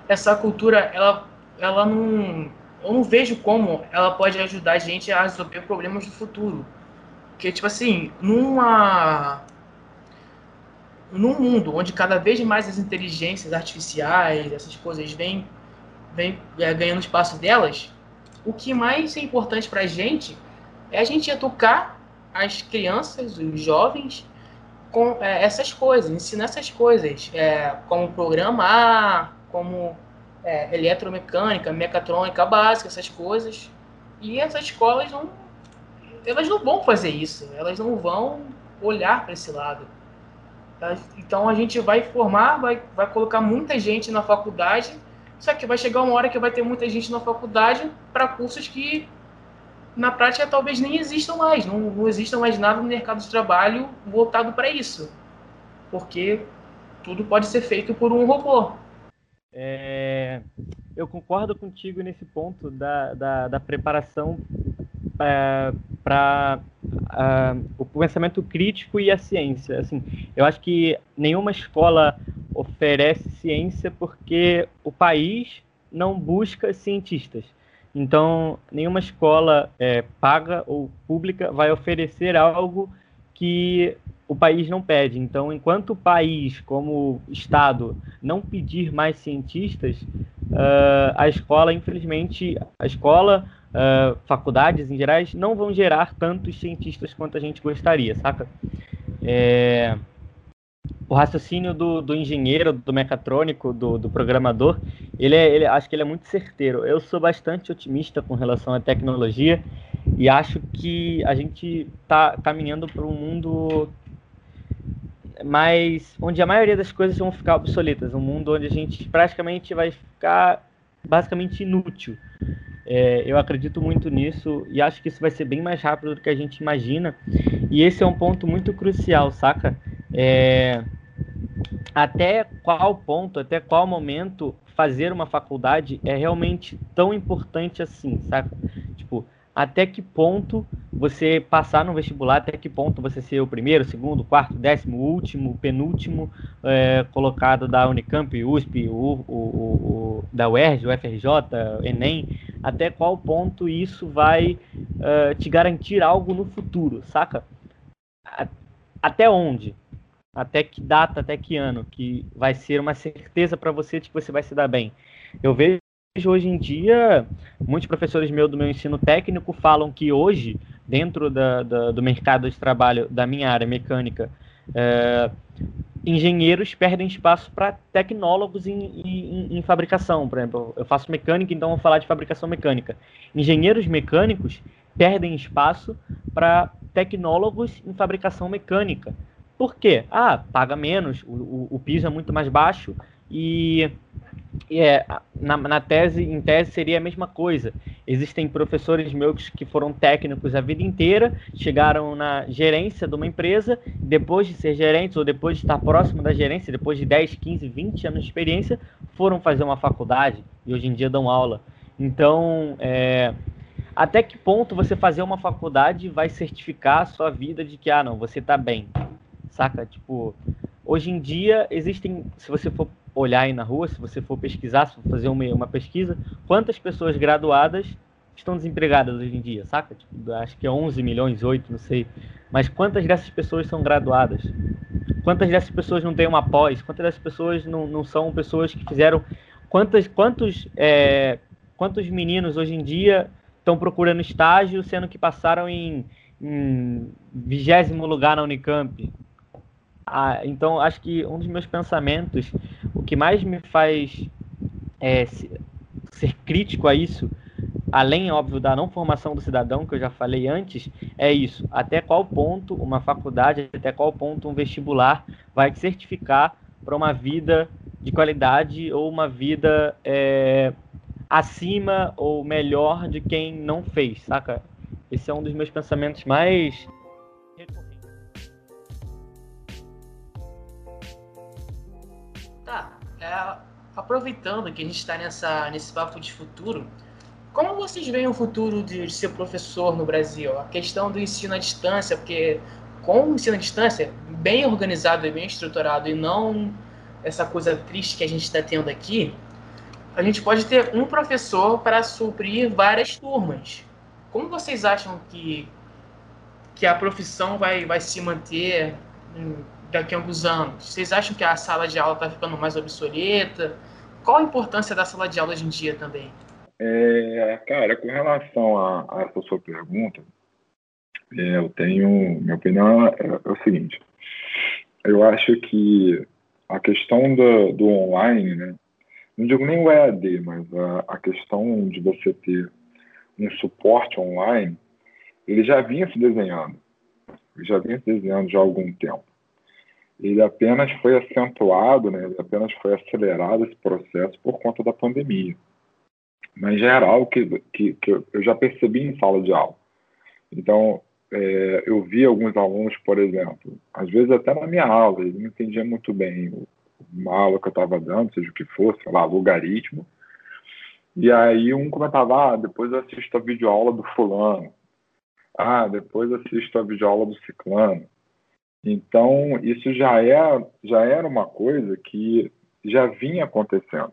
Essa cultura, ela, ela não. Eu não vejo como ela pode ajudar a gente a resolver problemas do futuro. Porque, tipo assim, numa. Num mundo onde cada vez mais as inteligências artificiais, essas coisas, vêm, vêm é, ganhando espaço delas, o que mais é importante para a gente é a gente educar as crianças, os jovens, com é, essas coisas, ensinar essas coisas, é, como programar, como é, eletromecânica, mecatrônica básica, essas coisas. E essas escolas não, elas não vão fazer isso, elas não vão olhar para esse lado. Então a gente vai formar, vai, vai colocar muita gente na faculdade, só que vai chegar uma hora que vai ter muita gente na faculdade para cursos que na prática talvez nem existam mais, não, não exista mais nada no mercado de trabalho voltado para isso, porque tudo pode ser feito por um robô. É, eu concordo contigo nesse ponto da, da, da preparação é, para o pensamento crítico e a ciência. Assim, eu acho que nenhuma escola oferece ciência porque o país não busca cientistas. Então, nenhuma escola é, paga ou pública vai oferecer algo que o país não pede. Então, enquanto o país, como Estado, não pedir mais cientistas, uh, a escola, infelizmente, a escola, uh, faculdades em geral, não vão gerar tantos cientistas quanto a gente gostaria, saca? É, o raciocínio do, do, engenheiro, do mecatrônico, do, do programador, ele, é, ele acho que ele é muito certeiro. Eu sou bastante otimista com relação à tecnologia e acho que a gente está caminhando para um mundo mais onde a maioria das coisas vão ficar obsoletas, um mundo onde a gente praticamente vai ficar basicamente inútil. É, eu acredito muito nisso e acho que isso vai ser bem mais rápido do que a gente imagina. E esse é um ponto muito crucial, saca? É, até qual ponto, até qual momento fazer uma faculdade é realmente tão importante assim, saca? Tipo, até que ponto você passar no vestibular, até que ponto você ser o primeiro, segundo, quarto, décimo, último, penúltimo é, colocado da Unicamp, USP, o, o, o, da UERJ, o FRJ, Enem, até qual ponto isso vai uh, te garantir algo no futuro, saca? Até onde? Até que data, até que ano que vai ser uma certeza para você de que você vai se dar bem? Eu vejo hoje em dia, muitos professores meus do meu ensino técnico falam que hoje, dentro da, da, do mercado de trabalho da minha área mecânica, é, engenheiros perdem espaço para tecnólogos em, em, em, fabricação. Por exemplo, eu faço mecânica, então vou falar de fabricação mecânica. Engenheiros mecânicos perdem espaço para tecnólogos em fabricação mecânica. Por quê? Ah, paga menos, o, o, o piso é muito mais baixo e é, na, na, tese, em tese seria a mesma coisa. Existem professores meus que foram técnicos a vida inteira, chegaram na gerência de uma empresa, depois de ser gerentes ou depois de estar próximo da gerência, depois de 10, 15, 20 anos de experiência, foram fazer uma faculdade e hoje em dia dão aula. Então, é, até que ponto você fazer uma faculdade vai certificar a sua vida de que, ah, não, você está bem, saca? Tipo, hoje em dia existem, se você for olhar aí na rua, se você for pesquisar, se for fazer uma, uma pesquisa, quantas pessoas graduadas estão desempregadas hoje em dia, saca? Tipo, acho que é 11 milhões, 8, não sei. Mas quantas dessas pessoas são graduadas? Quantas dessas pessoas não têm uma pós? Quantas dessas pessoas não, não são pessoas que fizeram... Quantas, quantos, é, quantos meninos hoje em dia estão procurando estágio, sendo que passaram em vigésimo lugar na Unicamp? Ah, então, acho que um dos meus pensamentos, que mais me faz é, ser crítico a isso, além, óbvio, da não formação do cidadão, que eu já falei antes, é isso. Até qual ponto uma faculdade, até qual ponto um vestibular vai certificar para uma vida de qualidade ou uma vida é, acima ou melhor de quem não fez, saca? Esse é um dos meus pensamentos mais aproveitando que a gente está nessa nesse papo de futuro, como vocês veem o futuro de, de, ser professor no Brasil? A questão do ensino à distância, porque com o ensino à distância bem organizado e bem estruturado e não essa coisa triste que a gente está tendo aqui, a gente pode ter um professor para suprir várias turmas. Como vocês acham que, que a profissão vai, vai se manter daqui a alguns anos? Vocês acham que a sala de aula está ficando mais obsoleta? Qual a importância da sala de aula hoje em dia também? É, cara, com relação a, a essa sua pergunta, é, eu tenho. Minha opinião é, é, o seguinte: eu acho que a questão do, do online, né? Não digo nem o EAD, mas a, a questão de você ter um suporte online, ele já vinha se desenhando. Ele já vinha se desenhando já há algum tempo ele apenas foi acentuado, né, ele apenas foi acelerado esse processo por conta da pandemia. Mas, em geral, que, que, que eu já percebi em sala de aula. Então, é, eu vi alguns alunos, por exemplo, às vezes até na minha aula, eles não entendiam muito bem uma aula que eu estava dando, seja o que fosse, sei lá, logaritmo. E aí um comentava, ah, depois eu assisto a videoaula do fulano. Ah, depois assisto a videoaula do ciclano. Então, isso já, é, já era uma coisa que já vinha acontecendo.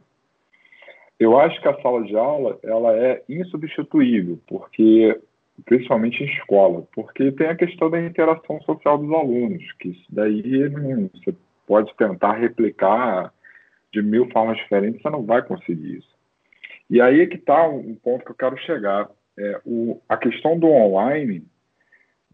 Eu acho que a sala de aula ela é insubstituível, porque principalmente em escola, porque tem a questão da interação social dos alunos, que isso daí você pode tentar replicar de mil formas diferentes, você não vai conseguir isso. E aí é que está um ponto que eu quero chegar. É, o, a questão do online,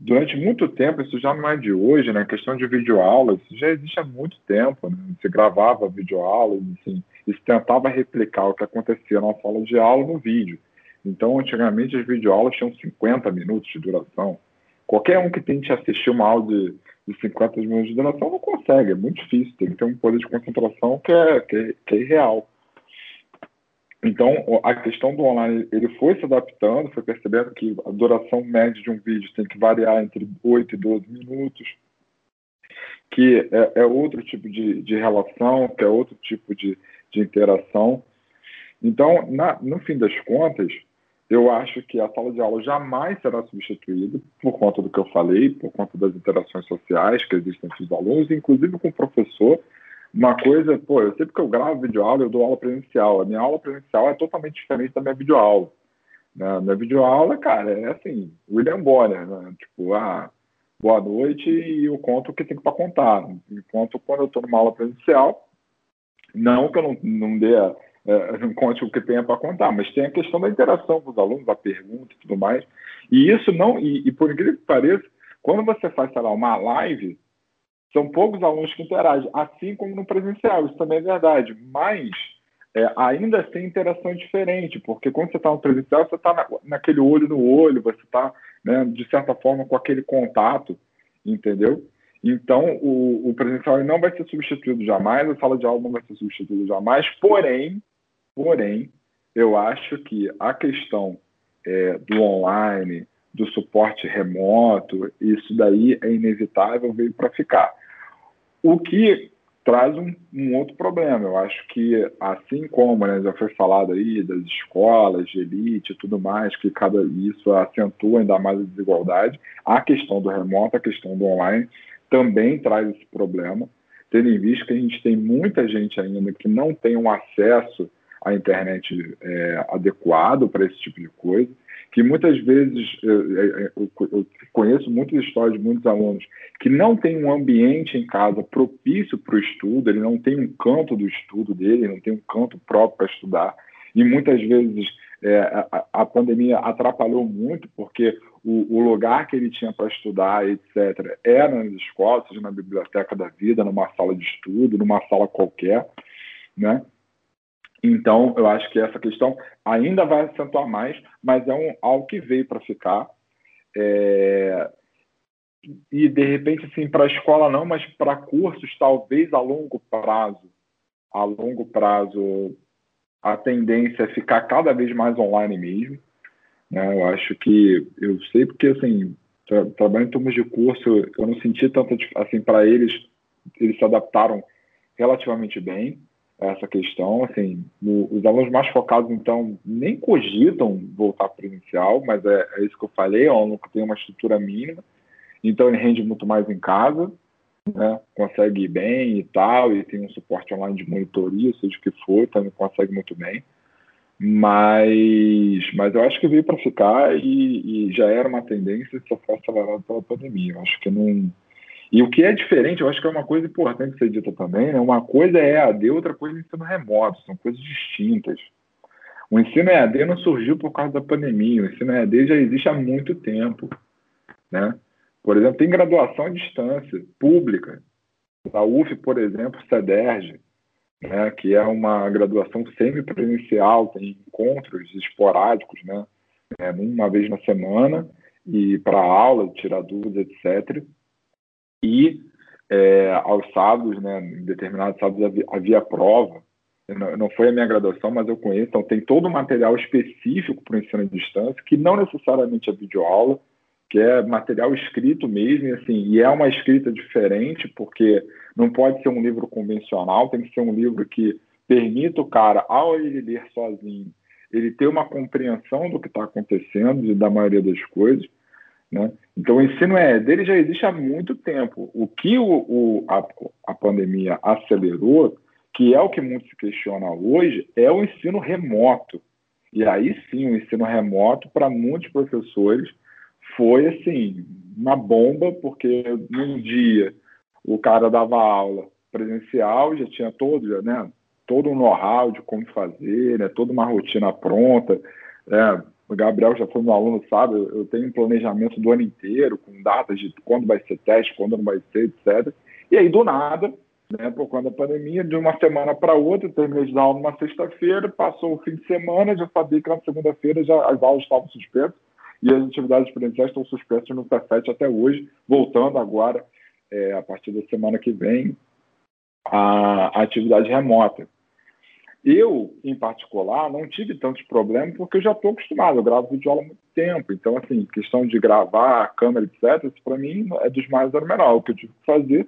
durante muito tempo, isso já não é de hoje, né? A questão de videoaulas, isso já existe há muito tempo, né? Você gravava videoaulas, assim, e se tentava replicar o que acontecia na sala de aula no vídeo. Então, antigamente, as videoaulas tinham 50 minutos de duração. Qualquer um que tente assistir uma aula de, de 50 minutos de duração não consegue, é muito difícil, tem que ter um poder de concentração que é, que é, que é irreal. Então, a questão do online, ele foi se adaptando, foi percebendo que a duração média de um vídeo tem que variar entre 8 e 12 minutos, que é, é outro tipo de, de, relação, que é outro tipo de, de interação. Então, na, no fim das contas, eu acho que a sala de aula jamais será substituída por conta do que eu falei, por conta das interações sociais que existem entre os alunos, inclusive com o professor, uma coisa, pô, eu sempre que eu gravo videoaula, eu dou aula presencial. A minha aula presencial é totalmente diferente da minha videoaula. Né? Minha videoaula, cara, é assim, William Bonner, né? Tipo, ah, boa noite e eu conto o que tem para contar. Enquanto quando eu estou numa aula presencial, não que eu não, não dê, é, não conte o que tenha para contar, mas tem a questão da interação com os alunos, da pergunta e tudo mais. E isso não, e, e por incrível que pareça, quando você faz, sei lá, uma live, são poucos alunos que interagem, assim como no presencial, isso também é verdade. Mas é, ainda assim interação é diferente, porque quando você está no presencial, você está na, naquele olho no olho, você está, né, de certa forma, com aquele contato, entendeu? Então, o, o presencial não vai ser substituído jamais, a sala de aula não vai ser substituída jamais, porém, porém, eu acho que a questão é, do online, do suporte remoto, isso daí é inevitável, veio para ficar. O que traz um, um, outro problema. Eu acho que, assim como né, já foi falado aí das escolas de elite e tudo mais, que cada isso acentua ainda mais a desigualdade, a questão do remoto, a questão do online também traz esse problema, tendo em vista que a gente tem muita gente ainda que não tem um acesso à internet é, adequado para esse tipo de coisa que muitas vezes eu, eu, eu, conheço muitas histórias de muitos alunos que não tem um ambiente em casa propício para o estudo, ele não tem um canto do estudo dele, não tem um canto próprio para estudar, e muitas vezes é, a, a, pandemia atrapalhou muito porque o, o lugar que ele tinha para estudar, etc., era nas escolas, seja na biblioteca da vida, numa sala de estudo, numa sala qualquer, né? Então, eu acho que essa questão ainda vai acentuar mais, mas é um, algo que veio para ficar. É... E, de repente, assim, para a escola não, mas para cursos, talvez a longo prazo, a longo prazo, a tendência é ficar cada vez mais online mesmo. Né? Eu acho que, eu sei porque, assim, tra trabalhando em turmas de curso, eu não senti tanto, assim, para eles, eles se adaptaram relativamente bem essa questão. Assim, no, os alunos mais focados, então, nem cogitam voltar presencial, mas é, é, isso que eu falei, é um aluno tem uma estrutura mínima, então ele rende muito mais em casa, né, consegue ir bem e tal, e tem um suporte online de monitoria, seja o que for, também consegue muito bem. Mas, mas eu acho que veio para ficar e, e, já era uma tendência só foi acelerado pela pandemia. Eu acho que não, e o que é diferente, eu acho que é uma coisa importante ser dita também, né? Uma coisa é EAD, outra coisa é ensino remoto, são coisas distintas. O ensino EAD não surgiu por causa da pandemia, o ensino EAD já existe há muito tempo, né? Por exemplo, tem graduação à distância, pública. A UF, por exemplo, CEDERJ, né, que é uma graduação semipresencial, tem encontros esporádicos, né, é, uma vez na semana, e para aula, tirar dúvidas, etc e é, aos sábados, né, em determinados sábados havia, havia prova. Não, não, foi a minha graduação, mas eu conheço. Então, tem todo o material específico para o ensino à distância, que não necessariamente é videoaula, que é material escrito mesmo, e, assim, e é uma escrita diferente, porque não pode ser um livro convencional, tem que ser um livro que permita o cara, ao ele ler sozinho, ele ter uma compreensão do que está acontecendo e da maioria das coisas. Né? Então, o ensino EAD ele já existe há muito tempo. O que o, o a, a, pandemia acelerou, que é o que muito se questiona hoje, é o ensino remoto. E aí sim, o ensino remoto, para muitos professores, foi assim, uma bomba, porque num dia o cara dava aula presencial, já tinha todo, né? todo um know-how de como fazer, né, toda uma rotina pronta. É, o Gabriel já foi meu aluno, sabe? Eu, tenho um planejamento do ano inteiro, com datas de quando vai ser teste, quando não vai ser, etc. E aí, do nada, né, por conta da pandemia, de uma semana para outra, terminei de dar aula numa sexta-feira, passou o fim de semana, já sabia que na segunda-feira já as aulas estavam suspensas e as atividades experienciais estão suspensas no Cefet até hoje, voltando agora, é, a partir da semana que vem, a, a atividade remota. Eu, em particular, não tive tantos problemas porque eu já estou acostumado, eu gravo vídeo há muito tempo. Então, assim, questão de gravar, câmera, etc., isso para mim é dos mais menor. O que eu tive que fazer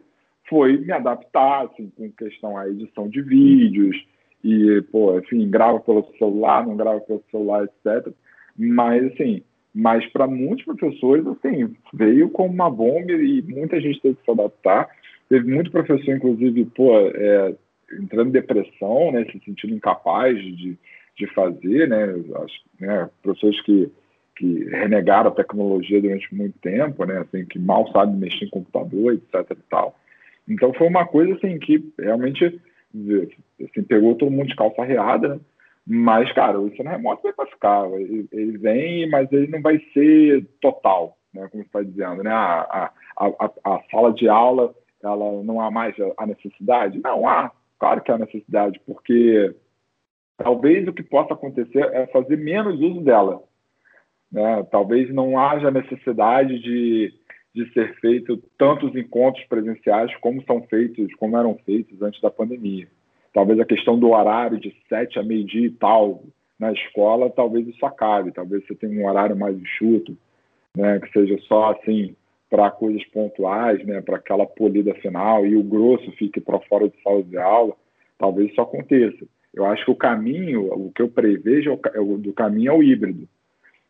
foi me adaptar, assim, com questão à edição de vídeos, e, pô, enfim, grava pelo celular, não grava pelo celular, etc. Mas, assim, mas para muitos professores, assim, veio como uma bomba e muita gente teve que se adaptar. Teve muito professor, inclusive, pô, é, entrando em depressão, né, se sentindo incapaz de, de fazer, né, as, né, professores que, que renegaram a tecnologia durante muito tempo, né, assim, que mal sabem mexer em computador, etc e tal. Então foi uma coisa assim que realmente assim, pegou todo mundo de calça arreada, né? Mas, cara, o ensino remoto vai para ficar. Ele, ele, vem, mas ele não vai ser total, né? Como está dizendo, né? A, a, a, a, sala de aula, ela não há mais a necessidade? Não há. Claro que há necessidade, porque talvez o que possa acontecer é fazer menos uso dela. Né? Talvez não haja necessidade de de ser feito tantos encontros presenciais como são feitos, como eram feitos antes da pandemia. Talvez a questão do horário de sete a meio-dia e tal na escola, talvez isso acabe. Talvez você tenha um horário mais enxuto, né, que seja só assim para coisas pontuais, né, para aquela polida final e o grosso fique para fora de sala de aula. Talvez isso aconteça. Eu acho que o caminho, o que eu prevejo é o, do caminho é o híbrido.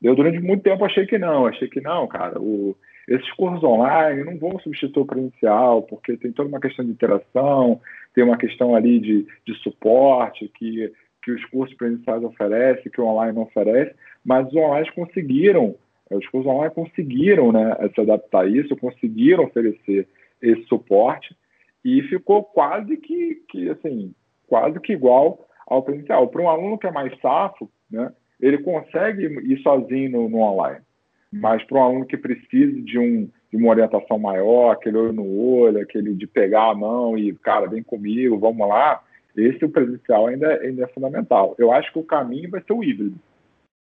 Eu durante muito tempo achei que não, achei que não, cara. O, esses cursos online não vão substituir o presencial, porque tem toda uma questão de interação, tem uma questão ali de, de suporte que, que os cursos presenciais oferecem, que o online não oferece, mas os online conseguiram, os cursos online conseguiram né, se adaptar a isso, conseguiram oferecer esse suporte e ficou quase que, que assim, quase que igual ao presencial. Para um aluno que é mais safo, né, ele consegue ir sozinho no, no online mas para um aluno que precise de, um, de uma orientação maior, aquele olho no olho, aquele de pegar a mão e, cara, vem comigo, vamos lá, esse o presencial ainda, ainda é fundamental. Eu acho que o caminho vai ser o híbrido.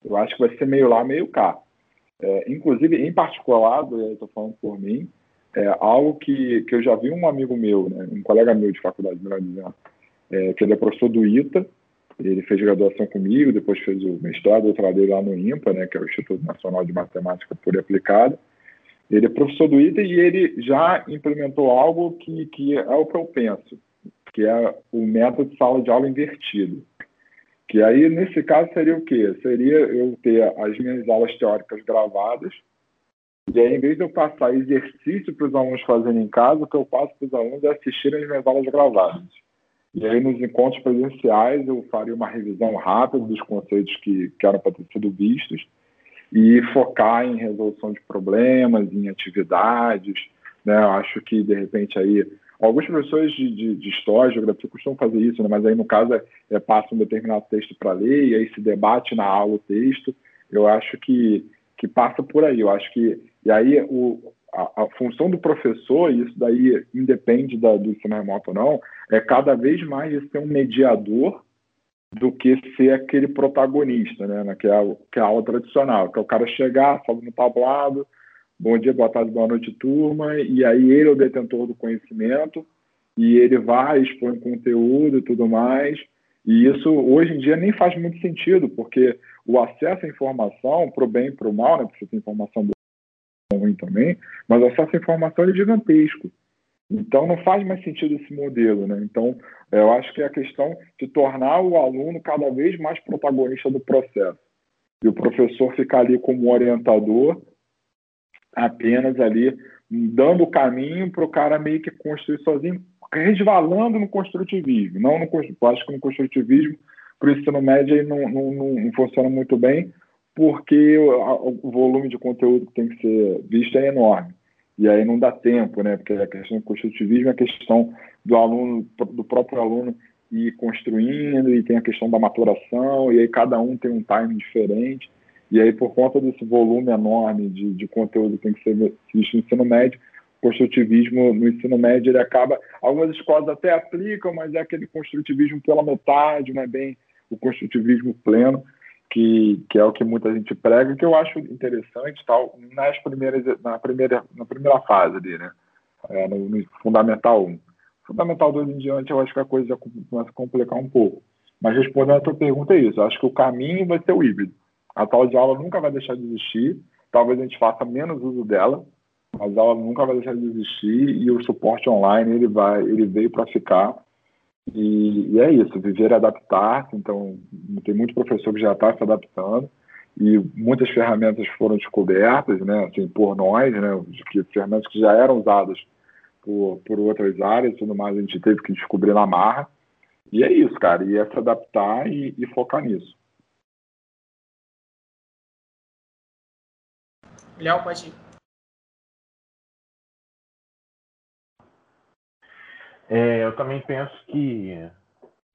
Eu acho que vai ser meio lá, meio cá. É, inclusive, em particular, estou falando por mim, é algo que, que eu já vi um amigo meu, né, um colega meu de faculdade, melhor dizendo, é, que ele é professor do ITA, ele fez graduação comigo, depois fez o mestrado, doutorado lá no INPA, né, que é o Instituto Nacional de Matemática Pura e Aplicada. Ele é professor do ITA e ele já implementou algo que, que é o que eu penso, que é o método de sala de aula invertido. Que aí, nesse caso, seria o quê? Seria eu ter as minhas aulas teóricas gravadas, e aí, em vez de eu passar exercício para os alunos fazerem em casa, o que eu faço para os alunos é assistirem as minhas aulas gravadas. E aí, nos encontros presenciais, eu faria uma revisão rápida dos conceitos que, que eram para ter sido vistos e focar em resolução de problemas, em atividades. Né? Eu acho que, de repente, aí alguns professores de, de, de história, geografia costumam fazer isso, né? mas aí, no caso, é, é passa um determinado texto para ler e aí se debate na aula o texto. Eu acho que, que passa por aí. Eu acho que. E aí, o, a, a, função do professor, e isso daí independe da, do ensino remoto ou não, é cada vez mais ser um mediador do que ser aquele protagonista, né? Que é, a, que é a aula tradicional, que é o cara chegar, sobe no tablado, bom dia, boa tarde, boa noite, turma, e aí ele é o detentor do conhecimento, e ele vai, expõe conteúdo e tudo mais, e isso hoje em dia nem faz muito sentido, porque o acesso à informação, para o bem e para o mal, né? Porque você tem informação boa ruim também, mas o acesso à informação é gigantesco. Então não faz mais sentido esse modelo, né? Então eu acho que é a questão de tornar o aluno cada vez mais protagonista do processo e o professor ficar ali como orientador, apenas ali dando o caminho para o cara meio que construir sozinho, resvalando no construtivismo, não no acho que no construtivismo para o ensino médio não, não, não, funciona muito bem, porque o, o, volume de conteúdo que tem que ser visto é enorme. E aí não dá tempo, né? Porque a questão do construtivismo é a questão do aluno, do próprio aluno ir construindo, e tem a questão da maturação, e aí cada um tem um time diferente. E aí, por conta desse volume enorme de, de conteúdo que tem que ser visto no ensino médio, o construtivismo no ensino médio ele acaba. Algumas escolas até aplicam, mas é aquele construtivismo pela metade, não é bem o construtivismo pleno, que, que é o que muita gente prega, que eu acho interessante tal, nas primeiras, na, primeira, na primeira fase ali, né? É, no, no Fundamental 1. Fundamental 2 em diante, eu acho que a coisa começa a complicar um pouco. Mas respondendo a tua pergunta, é isso. Eu acho que o caminho vai ser o híbrido. A tal de aula nunca vai deixar de existir. Talvez a gente faça menos uso dela, mas a aula nunca vai deixar de existir e o suporte online ele vai, ele veio para ficar. E, e, é isso, viver e adaptar. Então, tem muito professor que já está se adaptando e muitas ferramentas foram descobertas, né, assim, por nós, né, que ferramentas que já eram usadas por, por outras áreas, tudo mais a gente teve que descobrir na marra. E é isso, cara, e é se adaptar e, e focar nisso. Léo, pode ir. É, eu também penso que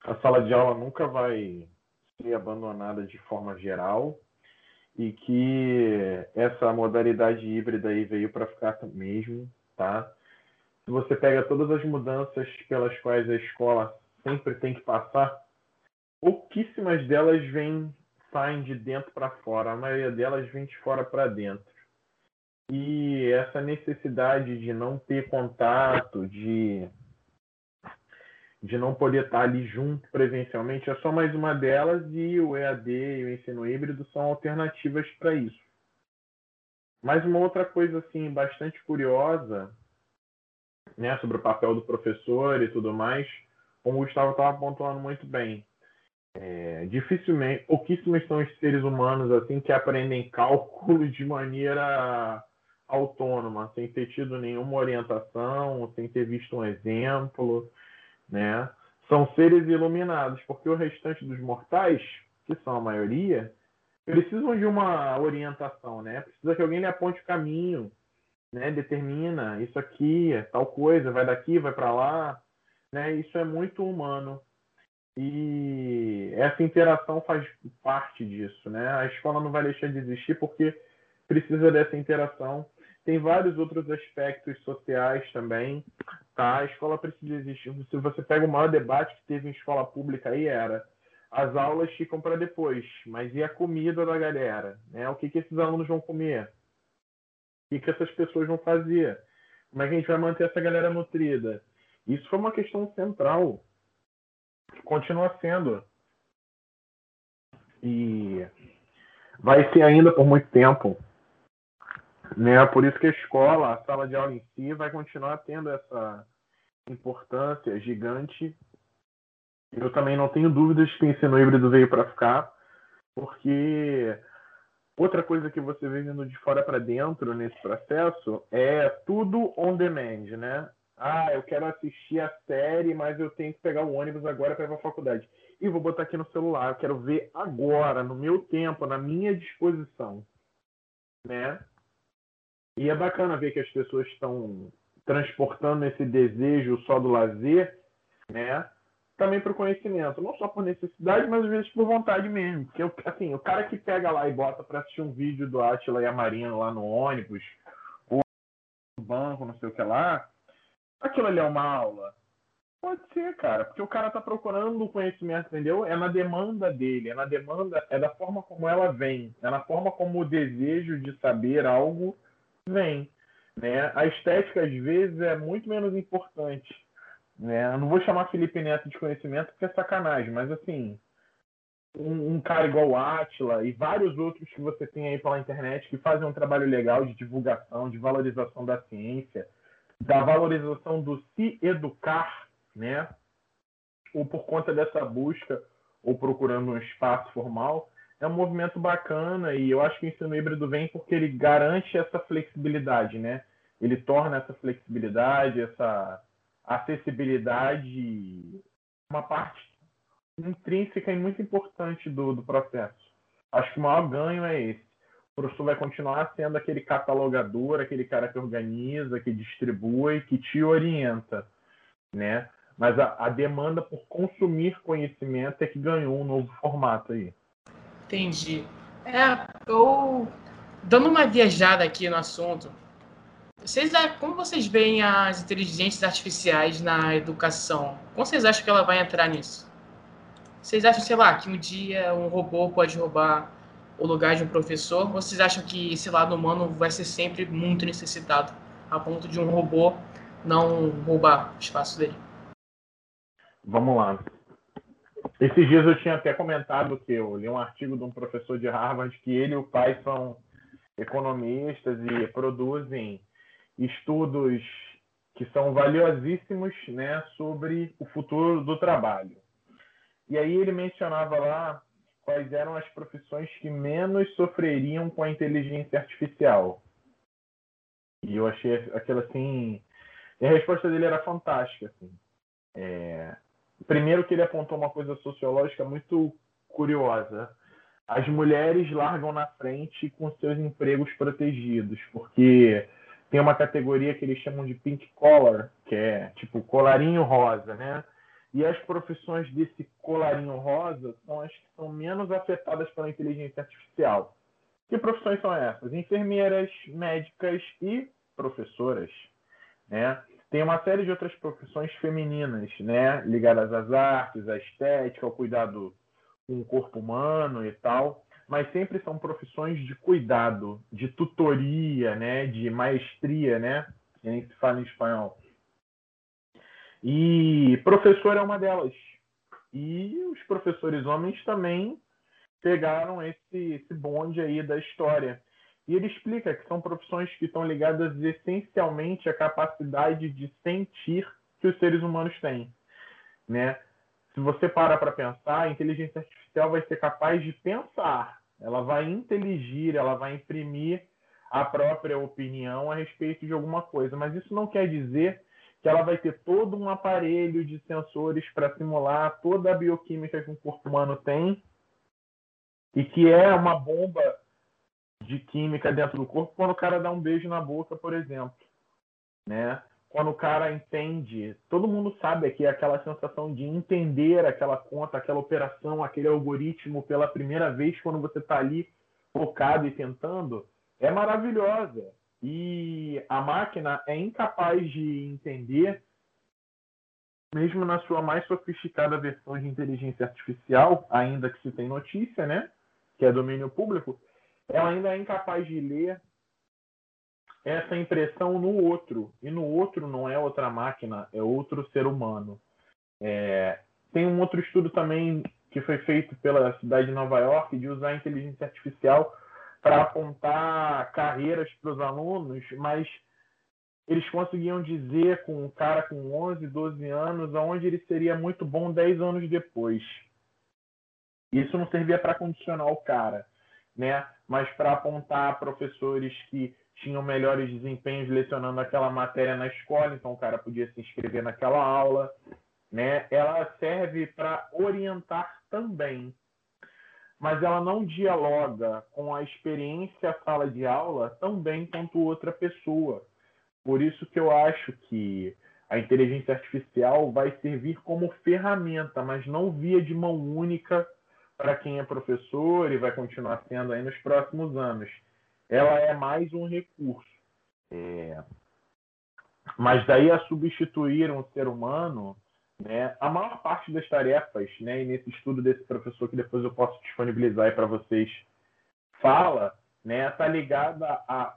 a sala de aula nunca vai ser abandonada de forma geral e que essa modalidade híbrida aí veio para ficar mesmo, tá? Se você pega todas as mudanças pelas quais a escola sempre tem que passar, pouquíssimas delas vêm saem de dentro para fora, a maioria delas vem de fora para dentro e essa necessidade de não ter contato, de, de não poder estar ali junto presencialmente, é só mais uma delas e o EAD e o ensino híbrido são alternativas para isso. Mas uma outra coisa assim bastante curiosa, né, sobre o papel do professor e tudo mais, como o Gustavo estava pontuando muito bem, é, dificilmente, pouquíssimos são os seres humanos assim que aprendem (laughs) cálculo de maneira autônoma, sem ter tido nenhuma orientação, sem ter visto um exemplo, né? São seres iluminados, porque o restante dos mortais, que são a maioria, precisam de uma orientação, né? Precisa que alguém lhe aponte o caminho, né? Determina isso aqui, é tal coisa, vai daqui, vai para lá, né? Isso é muito humano. E essa interação faz parte disso, né? A escola não vai deixar de existir porque precisa dessa interação tem vários outros aspectos sociais também, tá? A escola precisa existir. Se você pega o maior debate que teve em escola pública aí era as aulas ficam para depois, mas e a comida da galera? Né? O que, que esses alunos vão comer? O que, que essas pessoas vão fazer? Como é que a gente vai manter essa galera nutrida? Isso foi uma questão central. Continua sendo. E vai ser ainda por muito tempo. Né? Por isso que a escola, a sala de aula em si, vai continuar tendo essa importância gigante. Eu também não tenho dúvidas que o ensino híbrido veio para ficar, porque outra coisa que você vê vindo de fora para dentro nesse processo é tudo on demand, né? Ah, eu quero assistir a série, mas eu tenho que pegar o ônibus agora para ir para a faculdade. E vou botar aqui no celular, eu quero ver agora, no meu tempo, na minha disposição, né? E é bacana ver que as pessoas estão transportando esse desejo só do lazer, né? Também para o conhecimento, não só por necessidade, mas às vezes por vontade mesmo. Porque assim, o cara que pega lá e bota para assistir um vídeo do Atila e a Marina lá no ônibus, ou no banco, não sei o que lá, aquilo ali é uma aula. Pode ser, cara, porque o cara tá procurando o conhecimento, entendeu? É na demanda dele, é na demanda, é da forma como ela vem, é na forma como o desejo de saber algo vem. Né? A estética, às vezes, é muito menos importante. Né? Eu não vou chamar Felipe Neto de conhecimento porque é sacanagem, mas assim, um, um cara igual o Atila e vários outros que você tem aí pela internet que fazem um trabalho legal de divulgação, de valorização da ciência, da valorização do se educar, né? Ou por conta dessa busca, ou procurando um espaço formal, é um movimento bacana e eu acho que o ensino híbrido vem porque ele garante essa flexibilidade, né? Ele torna essa flexibilidade, essa acessibilidade uma parte intrínseca e muito importante do, do processo. Acho que o maior ganho é esse. O professor vai continuar sendo aquele catalogador, aquele cara que organiza, que distribui, que te orienta, né? Mas a, a demanda por consumir conhecimento é que ganhou um novo formato aí. Entendi. É, eu dando uma viajada aqui no assunto, vocês, como vocês veem as inteligências artificiais na educação? Como vocês acham que ela vai entrar nisso? Vocês acham, sei lá, que um dia um robô pode roubar o lugar de um professor? Vocês acham que esse lado humano vai ser sempre muito necessitado, a ponto de um robô não roubar o espaço dele? Vamos lá. Esses dias eu tinha até comentado que eu li um artigo de um professor de Harvard que ele e o pai são economistas e produzem estudos que são valiosíssimos né, sobre o futuro do trabalho. E aí ele mencionava lá quais eram as profissões que menos sofreriam com a inteligência artificial. E eu achei aquilo assim. E a resposta dele era fantástica. Assim. É... Primeiro, que ele apontou uma coisa sociológica muito curiosa. As mulheres largam na frente com seus empregos protegidos, porque tem uma categoria que eles chamam de pink collar, que é tipo colarinho rosa, né? E as profissões desse colarinho rosa são as que são menos afetadas pela inteligência artificial. Que profissões são essas? Enfermeiras, médicas e professoras, né? Tem uma série de outras profissões femininas, né, ligadas às artes, à estética, ao cuidado com o corpo humano e tal mas sempre são profissões de cuidado, de tutoria, né, de maestria, né, que se fala em espanhol. E professor é uma delas. E os professores homens também pegaram esse, esse bonde aí da história. E ele explica que são profissões que estão ligadas essencialmente à capacidade de sentir que os seres humanos têm, né? Se você para para pensar, a inteligência artificial vai ser capaz de pensar, ela vai inteligir, ela vai imprimir a própria opinião a respeito de alguma coisa, mas isso não quer dizer que ela vai ter todo um aparelho de sensores para simular toda a bioquímica que o corpo humano tem e que é uma bomba de química dentro do corpo quando o cara dá um beijo na boca, por exemplo, né? quando o cara entende, todo mundo sabe é aquela sensação de entender aquela conta, aquela operação, aquele algoritmo pela primeira vez quando você está ali focado e tentando, é maravilhosa. E a máquina é incapaz de entender, mesmo na sua mais sofisticada versão de inteligência artificial, ainda que se tem notícia, né? Que é domínio público, ela ainda é incapaz de ler essa impressão no outro. E no outro não é outra máquina, é outro ser humano. É, tem um outro estudo também que foi feito pela cidade de Nova York de usar a inteligência artificial para apontar carreiras para os alunos, mas eles conseguiam dizer com um cara com 11, 12 anos aonde ele seria muito bom 10 anos depois. Isso não servia para condicionar o cara, né? Mas para apontar professores que tinham melhores desempenhos lecionando aquela matéria na escola, então o cara podia se inscrever naquela aula, né? Ela serve para orientar também, mas ela não dialoga com a experiência sala de aula tão bem quanto outra pessoa. Por isso que eu acho que a inteligência artificial vai servir como ferramenta, mas não via de mão única para quem é professor e vai continuar sendo aí nos próximos anos ela é mais um recurso. É... Mas daí a substituir um ser humano, né, a maior parte das tarefas, né, e nesse estudo desse professor que depois eu posso disponibilizar para vocês, fala, né, está ligada a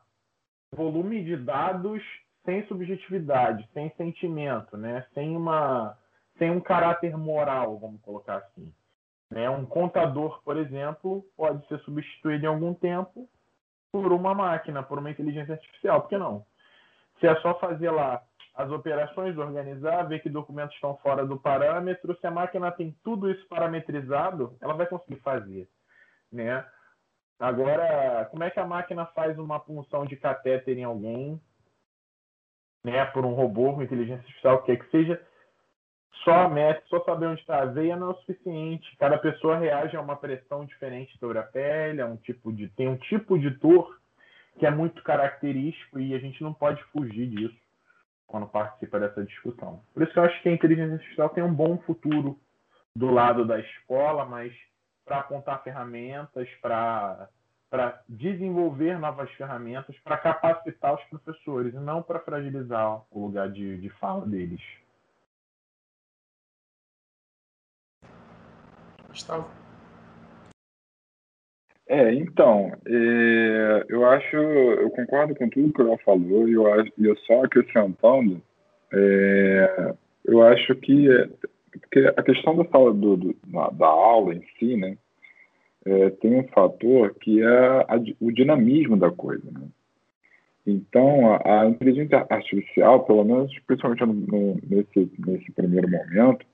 volume de dados sem subjetividade, sem sentimento, né, sem uma sem um caráter moral, vamos colocar assim. Né? Um contador, por exemplo, pode ser substituído em algum tempo por uma máquina, por uma inteligência artificial. Por que não? Se é só fazer lá as operações, organizar, ver que documentos estão fora do parâmetro, se a máquina tem tudo isso parametrizado, ela vai conseguir fazer, né? Agora, como é que a máquina faz uma punção de catéter em alguém, né, por um robô com inteligência artificial, que é que seja, só mete, só saber onde está a veia não é o suficiente. Cada pessoa reage a uma pressão diferente sobre a pele, a um tipo de tem um tipo de dor que é muito característico e a gente não pode fugir disso. quando participa dessa discussão. Por isso que eu acho que a inteligência artificial tem um bom futuro do lado da escola, mas para apontar ferramentas, para para desenvolver novas ferramentas, para capacitar os professores, e não para fragilizar o lugar de, de fala deles. Gustavo? É, então, é, eu acho, eu concordo com tudo que ela falou, e eu, eu só acrescentando, é, eu acho que, porque a questão da, sala, do, do, da aula em si, né, é, tem um fator que é a, o dinamismo da coisa. Né? Então, a, a, inteligência artificial, pelo menos, principalmente no, nesse, nesse primeiro momento,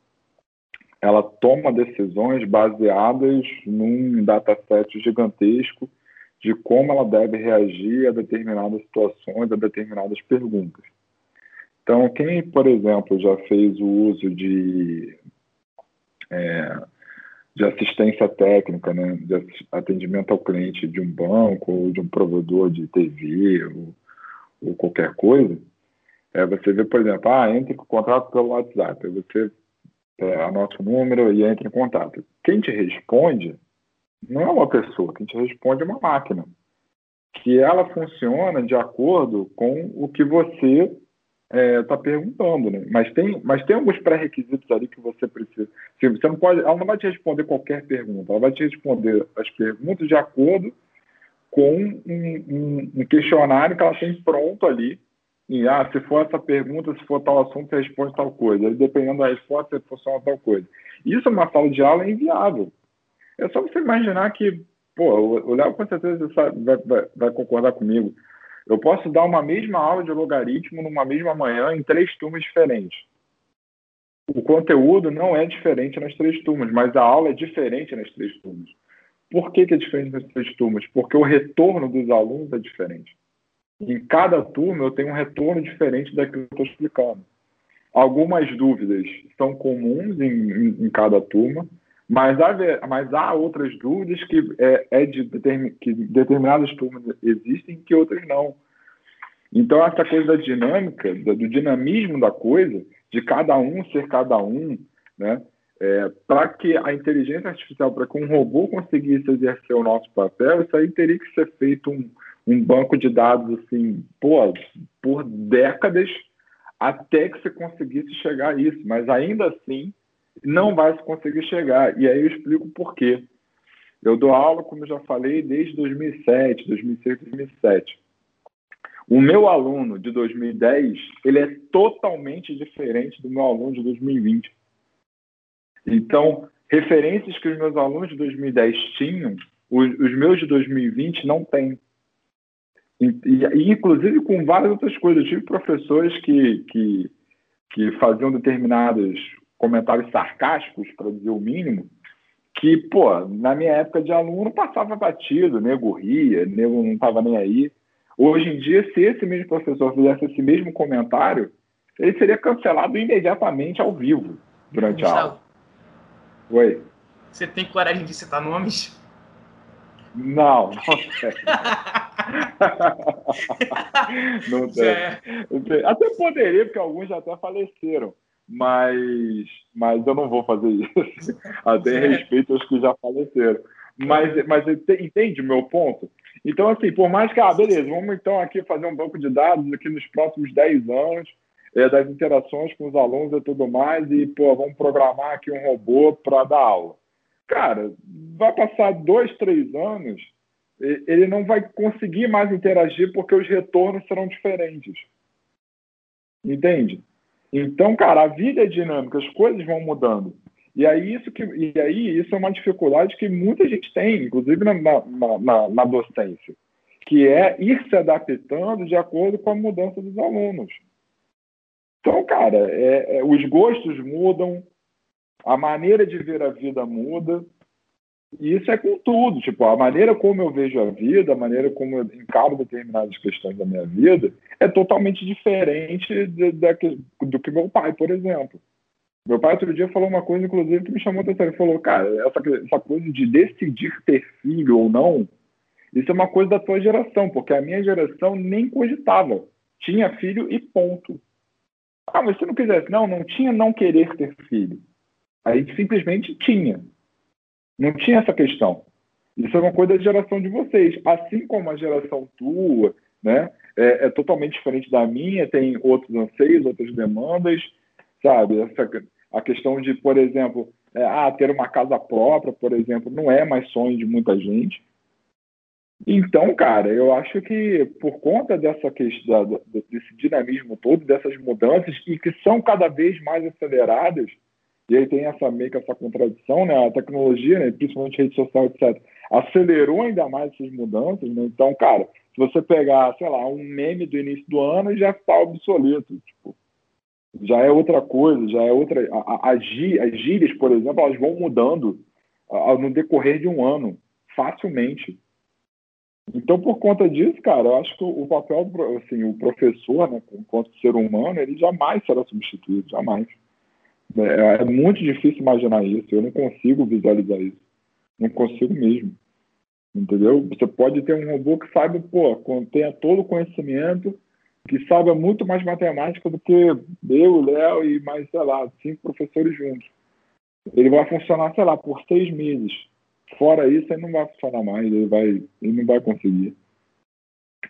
ela toma decisões baseadas num dataset gigantesco de como ela deve reagir a determinadas situações, a determinadas perguntas. Então, quem, por exemplo, já fez o uso de é, de assistência técnica, né, de atendimento ao cliente de um banco ou de um provedor de TV ou, ou qualquer coisa, é, você vê, por exemplo, ah, entre em contato pelo WhatsApp, você é, anota o número e entra em contato. Quem te responde não é uma pessoa, quem te responde é uma máquina, que ela funciona de acordo com o que você está é, tá perguntando, né? Mas tem, mas tem alguns pré-requisitos ali que você precisa. Você não pode, ela não vai te responder qualquer pergunta, ela vai te responder as perguntas de acordo com um, um, um questionário que ela tem pronto ali. Ah, se for essa pergunta, se for tal assunto, você responde tal coisa. Dependendo da resposta, você funciona tal coisa. Isso, uma sala de aula, é inviável. É só você imaginar que, pô, o Léo com certeza vai, vai, vai concordar comigo eu posso dar uma mesma aula de logaritmo numa mesma manhã em três turmas diferentes. O conteúdo não é diferente nas três turmas, mas a aula é diferente nas três turmas. Por que, que é diferente nas três turmas? Porque o retorno dos alunos é diferente. Em cada turma eu tenho um retorno diferente daquilo que eu estou explicando. Algumas dúvidas são comuns em, em, em cada turma, mas há, mas há outras dúvidas que, é, é de que determinadas turmas existem que outras não. Então, essa coisa da dinâmica, do, do dinamismo da coisa, de cada um ser cada um, né? É, para que a inteligência artificial, para que um robô conseguisse exercer o nosso papel, isso aí teria que ser feito um, um banco de dados assim, pô, por décadas até que você conseguisse chegar a isso. Mas ainda assim, não vai se conseguir chegar. E aí eu explico por quê. Eu dou aula, como já falei, desde 2007, 2006, 2007. O meu aluno de 2010, ele é totalmente diferente do meu aluno de 2020. Então, referências que os meus alunos de 2010 tinham, os, os meus de 2020 não têm. E, e, inclusive com várias outras coisas. Eu tive professores que, que, que faziam determinados comentários sarcásticos, para dizer o mínimo, que, pô, na minha época de aluno passava batido, nego ria, nego não estava nem aí. Hoje em dia, se esse mesmo professor fizesse esse mesmo comentário, ele seria cancelado imediatamente ao vivo durante Gustavo, a aula. Oi. Você tem coragem de citar nomes? Não, não sei. (laughs) (laughs) não tem. Até poderia, porque alguns já até faleceram mas, mas eu não vou fazer isso. Até em respeito aos que já faleceram. Mas, mas entende o meu ponto? Então, assim, por mais que, ah, beleza, vamos então aqui fazer um banco de dados aqui nos próximos 10 anos, é, das interações com os alunos e tudo mais, e, pô, vamos programar aqui um robô para dar aula. Cara, vai passar dois, três anos, ele não vai conseguir mais interagir porque os retornos serão diferentes. Entende? Então, cara, a vida é dinâmica, as coisas vão mudando. E aí isso, que, e aí, isso é uma dificuldade que muita gente tem, inclusive na, na, na, na docência, que é ir se adaptando de acordo com a mudança dos alunos. Então, cara, é, é, os gostos mudam, a maneira de ver a vida muda, e isso é com tudo, tipo, a maneira como eu vejo a vida, a maneira como eu encaro determinadas questões da minha vida é totalmente diferente de, de, do que meu pai, por exemplo. Meu pai outro dia falou uma coisa, inclusive, que me chamou a atenção. Ele falou, cara, essa, essa coisa de decidir ter filho ou não, isso é uma coisa da tua geração, porque a minha geração nem cogitava. Tinha filho e ponto. Ah, mas se não quisesse. Não, não tinha não querer ter filho. A gente simplesmente tinha. Não tinha essa questão. Isso é uma coisa da geração de vocês. Assim como a geração tua, né? É, é totalmente diferente da minha, tem outros anseios, outras demandas, sabe? Essa, a questão de, por exemplo, é, ah, ter uma casa própria, por exemplo, não é mais sonho de muita gente. Então, cara, eu acho que por conta dessa questão, desse dinamismo todo, dessas mudanças, e que são cada vez mais aceleradas, e aí tem essa meio que essa contradição, né? A tecnologia, né, principalmente rede social, etc., acelerou ainda mais essas mudanças, né? Então, cara, se você pegar, sei lá, um meme do início do ano, já está obsoleto, tipo, já é outra coisa, já é outra. As gírias, por exemplo, elas vão mudando no decorrer de um ano, facilmente. Então, por conta disso, cara, eu acho que o papel, assim, o professor, né, enquanto ser humano, ele jamais será substituído, jamais. É, é muito difícil imaginar isso, eu não consigo visualizar isso. Não consigo mesmo. Entendeu? Você pode ter um robô que saiba, pô, tenha todo o conhecimento, que saiba muito mais matemática do que eu, Léo e mais, sei lá, cinco professores juntos. Ele vai funcionar, sei lá, por seis meses. Fora isso, ele não vai funcionar mais, ele, vai, ele não vai conseguir.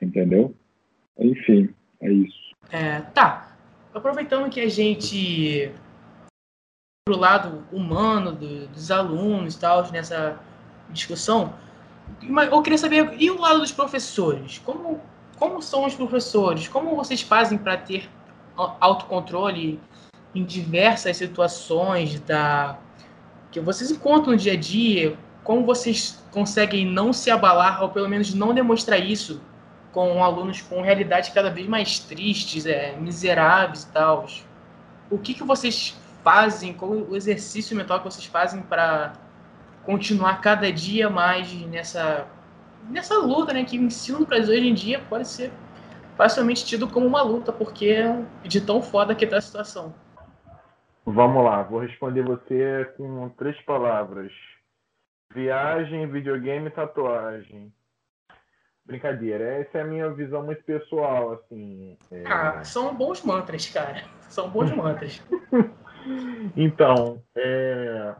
Entendeu? Enfim, é isso. É, tá. Aproveitando que a gente pro lado humano do, dos alunos tal, nessa discussão, eu queria saber, e o lado dos professores? Como, como são os professores? Como vocês fazem para ter autocontrole em diversas situações da que vocês encontram no dia a dia? como vocês conseguem não se abalar, ou pelo menos não demonstrar isso com alunos com realidades cada vez mais tristes, é, miseráveis e tal? O que, que vocês fazem, qual o exercício mental que vocês fazem para continuar cada dia mais nessa, nessa luta, né? Que o ensino para hoje em dia pode ser facilmente tido como uma luta, porque é de tão foda que está a situação. Vamos lá, vou responder você com três palavras Viagem, videogame, tatuagem. Brincadeira, essa é a minha visão muito pessoal, assim. É... Ah, são bons mantras, cara. São bons mantras. (laughs) então, é...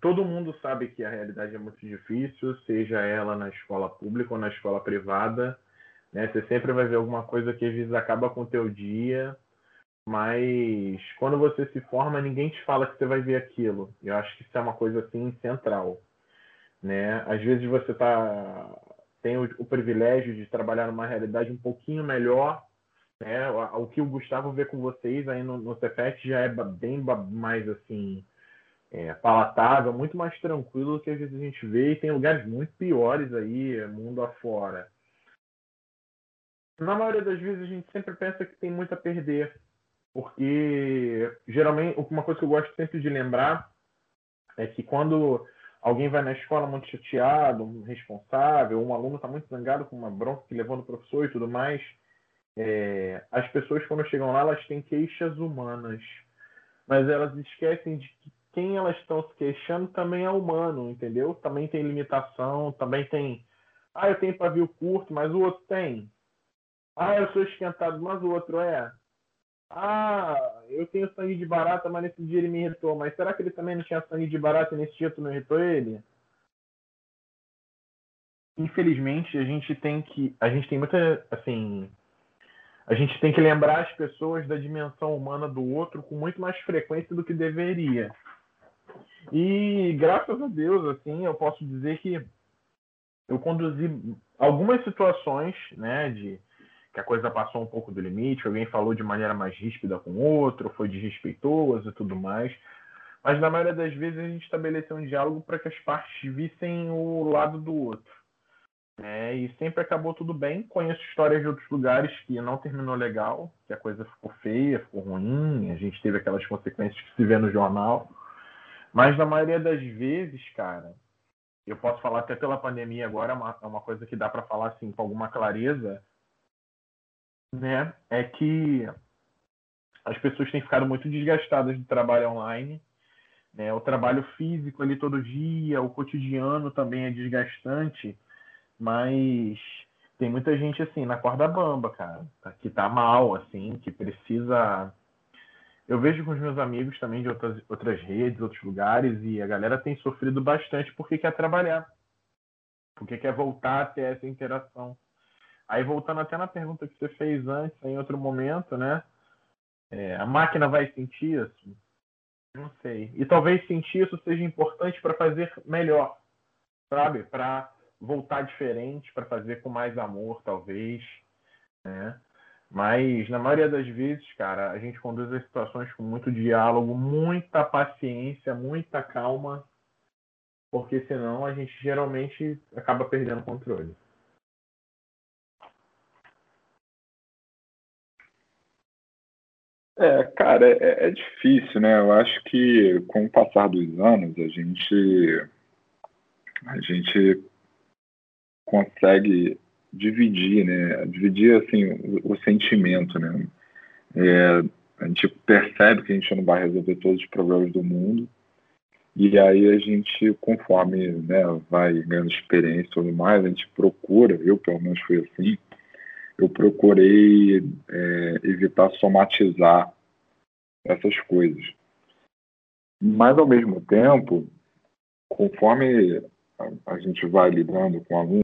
todo mundo sabe que a realidade é muito difícil, seja ela na escola pública ou na escola privada. Né? Você sempre vai ver alguma coisa que às vezes acaba com o teu dia, mas quando você se forma, ninguém te fala que você vai ver aquilo. Eu acho que isso é uma coisa assim central né? Às vezes você tá tem o, o, privilégio de trabalhar numa realidade um pouquinho melhor, né? O, o que o Gustavo vê com vocês aí no, no já é bem mais assim é, palatável, muito mais tranquilo do que às vezes a gente vê e tem lugares muito piores aí mundo afora. Na maioria das vezes a gente sempre pensa que tem muito a perder, porque geralmente uma coisa que eu gosto sempre de lembrar é que quando alguém vai na escola muito chateado, responsável, um aluno está muito zangado com uma bronca que levou no professor e tudo mais, é, as pessoas quando chegam lá elas têm queixas humanas, mas elas esquecem de que quem elas estão se queixando também é humano, entendeu? Também tem limitação, também tem, ah, eu tenho pavio curto, mas o outro tem. Ah, eu sou esquentado, mas o outro é. Ah, eu tenho sangue de barata, mas nesse dia ele me irritou. Mas será que ele também não tinha sangue de barata e nesse dia tu não irritou ele? Infelizmente, a gente tem que. A gente tem muita. Assim. A gente tem que lembrar as pessoas da dimensão humana do outro com muito mais frequência do que deveria. E graças a Deus, assim, eu posso dizer que eu conduzi algumas situações, né, de que a coisa passou um pouco do limite, alguém falou de maneira mais ríspida com o outro, foi desrespeitoso e tudo mais. Mas na maioria das vezes a gente estabeleceu um diálogo para que as partes vissem o lado do outro. É, e sempre acabou tudo bem. Conheço histórias de outros lugares que não terminou legal, que a coisa ficou feia, ficou ruim, a gente teve aquelas consequências que se vê no jornal. Mas na maioria das vezes, cara, eu posso falar até pela pandemia agora, é uma, é uma coisa que dá para falar assim com alguma clareza né, é que as pessoas têm ficado muito desgastadas do trabalho online. Né? O trabalho físico ali todo dia, o cotidiano também é desgastante, mas tem muita gente assim na corda bamba, cara, que tá mal, assim, que precisa eu vejo com os meus amigos também de outras, outras redes, outros lugares, e a galera tem sofrido bastante porque quer trabalhar, porque quer voltar a ter essa interação. Aí voltando até na pergunta que você fez antes, em outro momento, né? É, a máquina vai sentir isso? Não sei. E talvez sentir isso seja importante para fazer melhor, sabe? Para voltar diferente, para fazer com mais amor, talvez, né? Mas na maioria das vezes, cara, a gente conduz as situações com muito diálogo, muita paciência, muita calma, porque senão a gente geralmente acaba perdendo o controle. É, cara, é, é, difícil, né? Eu acho que com o passar dos anos a gente a gente consegue dividir, né? Dividir assim o, o sentimento, né? É, a gente percebe que a gente não vai resolver todos os problemas do mundo e aí a gente, conforme né, vai ganhando experiência e tudo mais, a gente procura, eu pelo menos fui assim, eu procurei é, evitar somatizar essas coisas. Mas, ao mesmo tempo, conforme a, gente vai lidando com alunos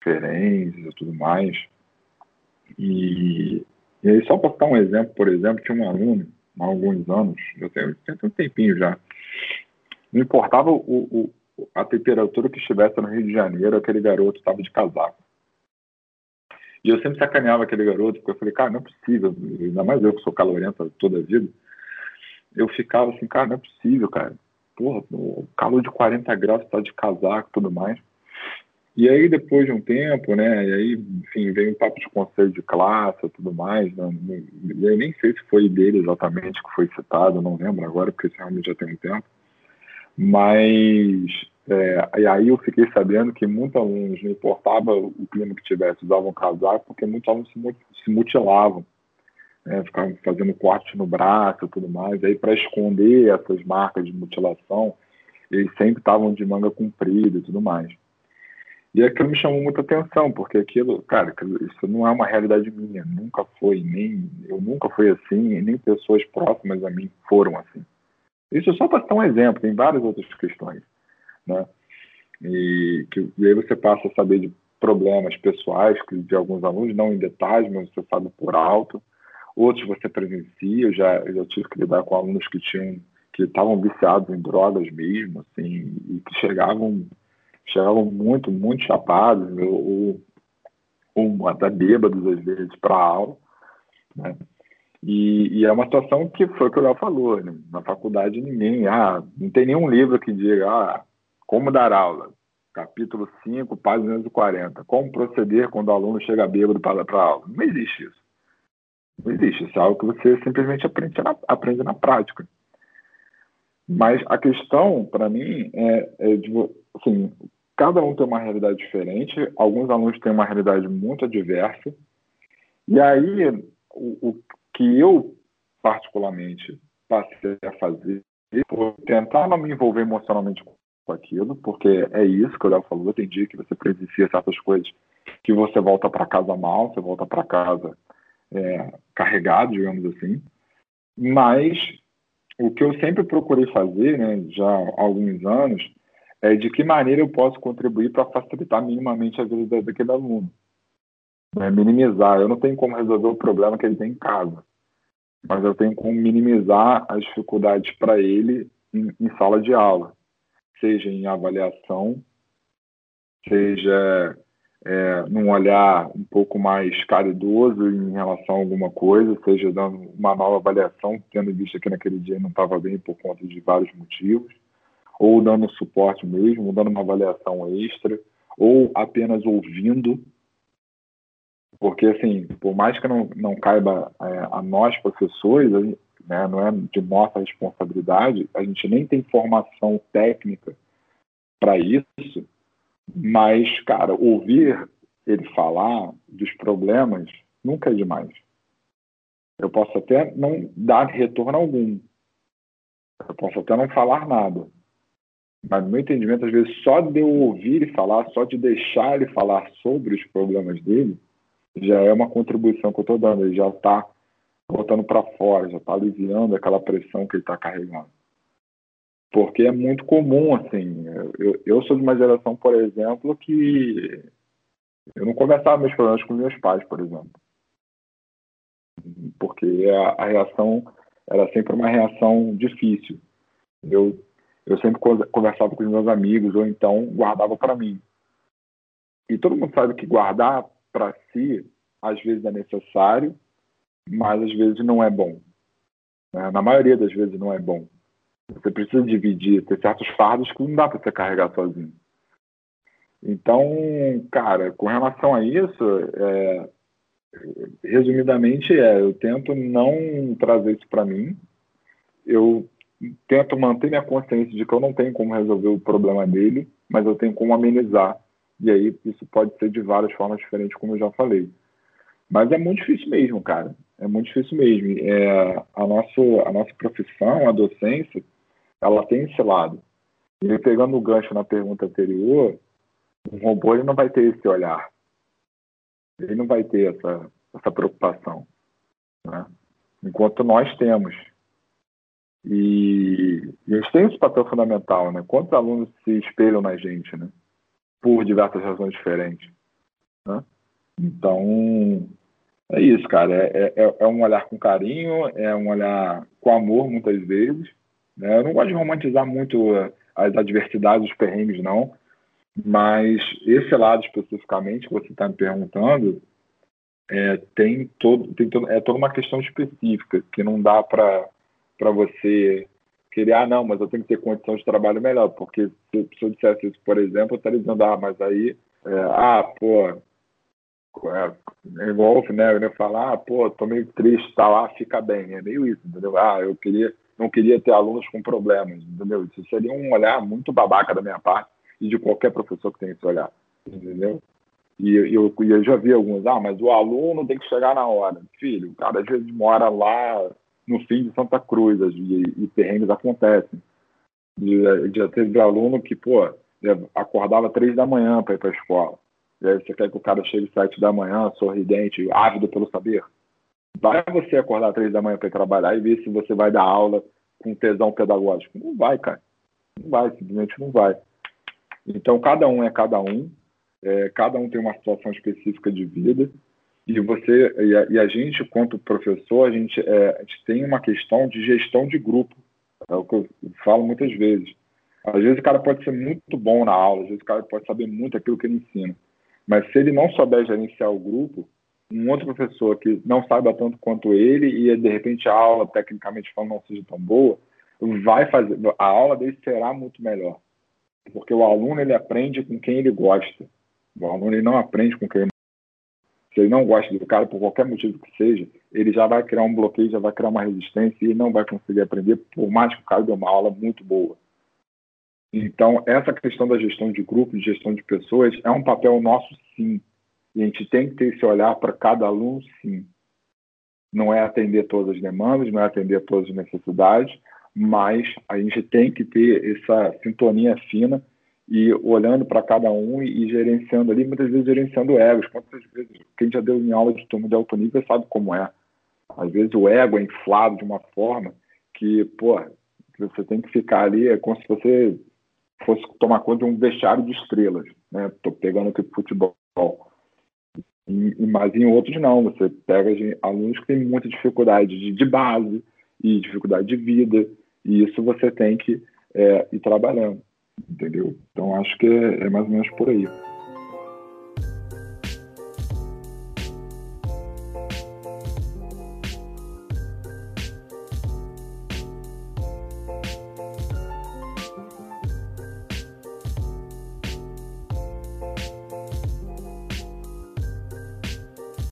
diferentes e tudo mais, e, e aí, só para dar um exemplo, por exemplo, tinha um aluno, há alguns anos, eu tenho, tenho um tempinho já, não importava o, o, a temperatura que estivesse no Rio de Janeiro, aquele garoto estava de casaco. E eu sempre sacaneava aquele garoto, porque eu falei, cara, não é possível, ainda mais eu que sou calorenta toda a vida. Eu ficava assim, cara, não é possível, cara. Porra, calor de 40 graus, tá de casaco e tudo mais. E aí, depois de um tempo, né, e aí, enfim, veio um papo de conselho de classe e tudo mais, né, eu nem sei se foi dele exatamente que foi citado, não lembro agora, porque realmente já tem um tempo. Mas é, e aí eu fiquei sabendo que muitos alunos, não importava o clima que tivesse, usavam casaco, porque muitos alunos se, mutilavam, né, ficavam fazendo corte no braço e tudo mais. E aí, para esconder essas marcas de mutilação, eles sempre estavam de manga comprida e tudo mais. E aquilo me chamou muita atenção, porque aquilo, cara, isso não é uma realidade minha, nunca foi, nem eu nunca fui assim, nem pessoas próximas a mim foram assim. Isso só para dar um exemplo, tem várias outras questões né? E, que, e aí você passa a saber de problemas pessoais de alguns alunos, não em detalhes, mas você sabe por alto. Outros você presencia, eu já, eu já tive que lidar com alunos que tinham que estavam viciados em drogas mesmo, assim, e que chegavam chegavam muito, muito chapados, ou, ou até bêbados às vezes para a aula, né? E, e, é uma situação que foi o que o Léo falou, né? na faculdade ninguém, ah, não tem nenhum livro que diga, ah, como dar aula? Capítulo 5, página 240. Como proceder quando o aluno chega bêbado para aula? Não existe isso. Não existe. Isso é algo que você simplesmente aprende na, aprende na prática. Mas a questão, para mim, é, é de, assim, cada um tem uma realidade diferente, alguns alunos têm uma realidade muito adversa, e aí o, o que eu, particularmente, passei a fazer foi tentar não me envolver emocionalmente com com aquilo, porque é isso que o Léo falou, tem dia que você presencia certas coisas que você volta para casa mal, você volta para casa é, carregado, digamos assim. Mas o que eu sempre procurei fazer, né, já há alguns anos, é de que maneira eu posso contribuir para facilitar minimamente a vida daquele aluno. É, minimizar. Eu não tenho como resolver o problema que ele tem em casa, mas eu tenho como minimizar as dificuldades para ele em, em sala de aula seja em avaliação, seja é, num olhar um pouco mais caridoso em relação a alguma coisa, seja dando uma nova avaliação, tendo visto que naquele dia não estava bem por conta de vários motivos, ou dando suporte mesmo, dando uma avaliação extra, ou apenas ouvindo, porque assim, por mais que não, não caiba é, a nós professores, né, não é de nossa responsabilidade, a gente nem tem formação técnica para isso, mas, cara, ouvir ele falar dos problemas nunca é demais. Eu posso até não dar retorno algum, eu posso até não falar nada, mas no meu entendimento, às vezes, só de eu ouvir ele falar, só de deixar ele falar sobre os problemas dele, já é uma contribuição que eu estou dando, ele já está botando para fora, já está aliviando aquela pressão que ele está carregando. Porque é muito comum, assim, eu, eu sou de uma geração, por exemplo, que eu não conversava meus problemas com meus pais, por exemplo. Porque a, a reação era sempre uma reação difícil. Eu, eu sempre conversava com os meus amigos, ou então guardava para mim. E todo mundo sabe que guardar para si, às vezes é necessário, mas às vezes não é bom. Né? Na maioria das vezes não é bom. Você precisa dividir, ter certos fardos que não dá para você carregar sozinho. Então, cara, com relação a isso, é, resumidamente é, eu tento não trazer isso para mim. Eu tento manter minha consciência de que eu não tenho como resolver o problema dele, mas eu tenho como amenizar. E aí isso pode ser de várias formas diferentes, como eu já falei. Mas é muito difícil mesmo, cara. É muito difícil mesmo. É, a, nosso, a nossa profissão, a docência, ela tem esse lado. E pegando o gancho na pergunta anterior, um robô ele não vai ter esse olhar. Ele não vai ter essa, essa preocupação. Né? Enquanto nós temos. E, e eles têm esse papel fundamental, né? Quantos alunos se espelham na gente, né? Por diversas razões diferentes. Né? Então, é isso, cara. É, é, é, um olhar com carinho, é um olhar com amor, muitas vezes. Né? Eu não gosto de romantizar muito as adversidades, os perrengues, não. Mas esse lado especificamente que você está me perguntando é, tem todo, tem todo, é toda uma questão específica que não dá para você querer, ah, não, mas eu tenho que ter condição de trabalho melhor, porque se, se eu dissesse isso, por exemplo, eu estaria dizendo, ah, mas aí, é, ah, pô, é, é né, eu ia falar, ah, pô, tô meio triste, tá lá, fica bem, é meio isso, entendeu? Ah, eu queria, não queria ter alunos com problemas, entendeu? Isso seria um olhar muito babaca da minha parte, e de qualquer professor que tem esse olhar, entendeu? E eu, eu já vi alguns, ah, mas o aluno tem que chegar na hora. Filho, o cara às vezes mora lá no fim de Santa Cruz e, e perrengues acontecem. E, já teve aluno que, pô, acordava três da manhã para ir para a escola. E aí você quer que o cara chegue sete da manhã, sorridente, ávido pelo saber. Vai você acordar três da manhã para ir trabalhar e ver se você vai dar aula com tesão pedagógico. Não vai, cara. Não vai, simplesmente não vai. Então, cada um é cada um, é, cada um tem uma situação específica de vida, e você e a, e a gente, quanto professor, a gente, é, a gente tem uma questão de gestão de grupo, é o que eu falo muitas vezes. Às vezes o cara pode ser muito bom na aula, às vezes o cara pode saber muito aquilo que ele ensina, mas se ele não souber gerenciar o grupo, um outro professor que não saiba tanto quanto ele e de repente a aula, tecnicamente falando, não seja tão boa, vai fazer, a aula dele será muito melhor porque o aluno ele aprende com quem ele gosta. O aluno ele não aprende com quem se ele não gosta do cara por qualquer motivo que seja, ele já vai criar um bloqueio, já vai criar uma resistência e não vai conseguir aprender, por mais que o cara dê uma aula muito boa. Então, essa questão da gestão de grupo, de gestão de pessoas, é um papel nosso, sim. E a gente tem que ter esse olhar para cada aluno, sim. Não é atender todas as demandas, não é atender todas as necessidades, mas a gente tem que ter essa sintonia fina e olhando para cada um e, gerenciando ali, muitas vezes gerenciando egos. Quantas vezes quem já deu em aula de turma de alto nível sabe como é. Às vezes o ego é inflado de uma forma que, pô, você tem que ficar ali, é como se você fosse tomar conta de um vestiário de estrelas, né? Tô pegando aqui futebol. E, mas em outros não, você pega alunos que têm muita dificuldade de, de base e dificuldade de vida, e isso você tem que é, ir trabalhando, entendeu? Então acho que é, é mais ou menos por aí.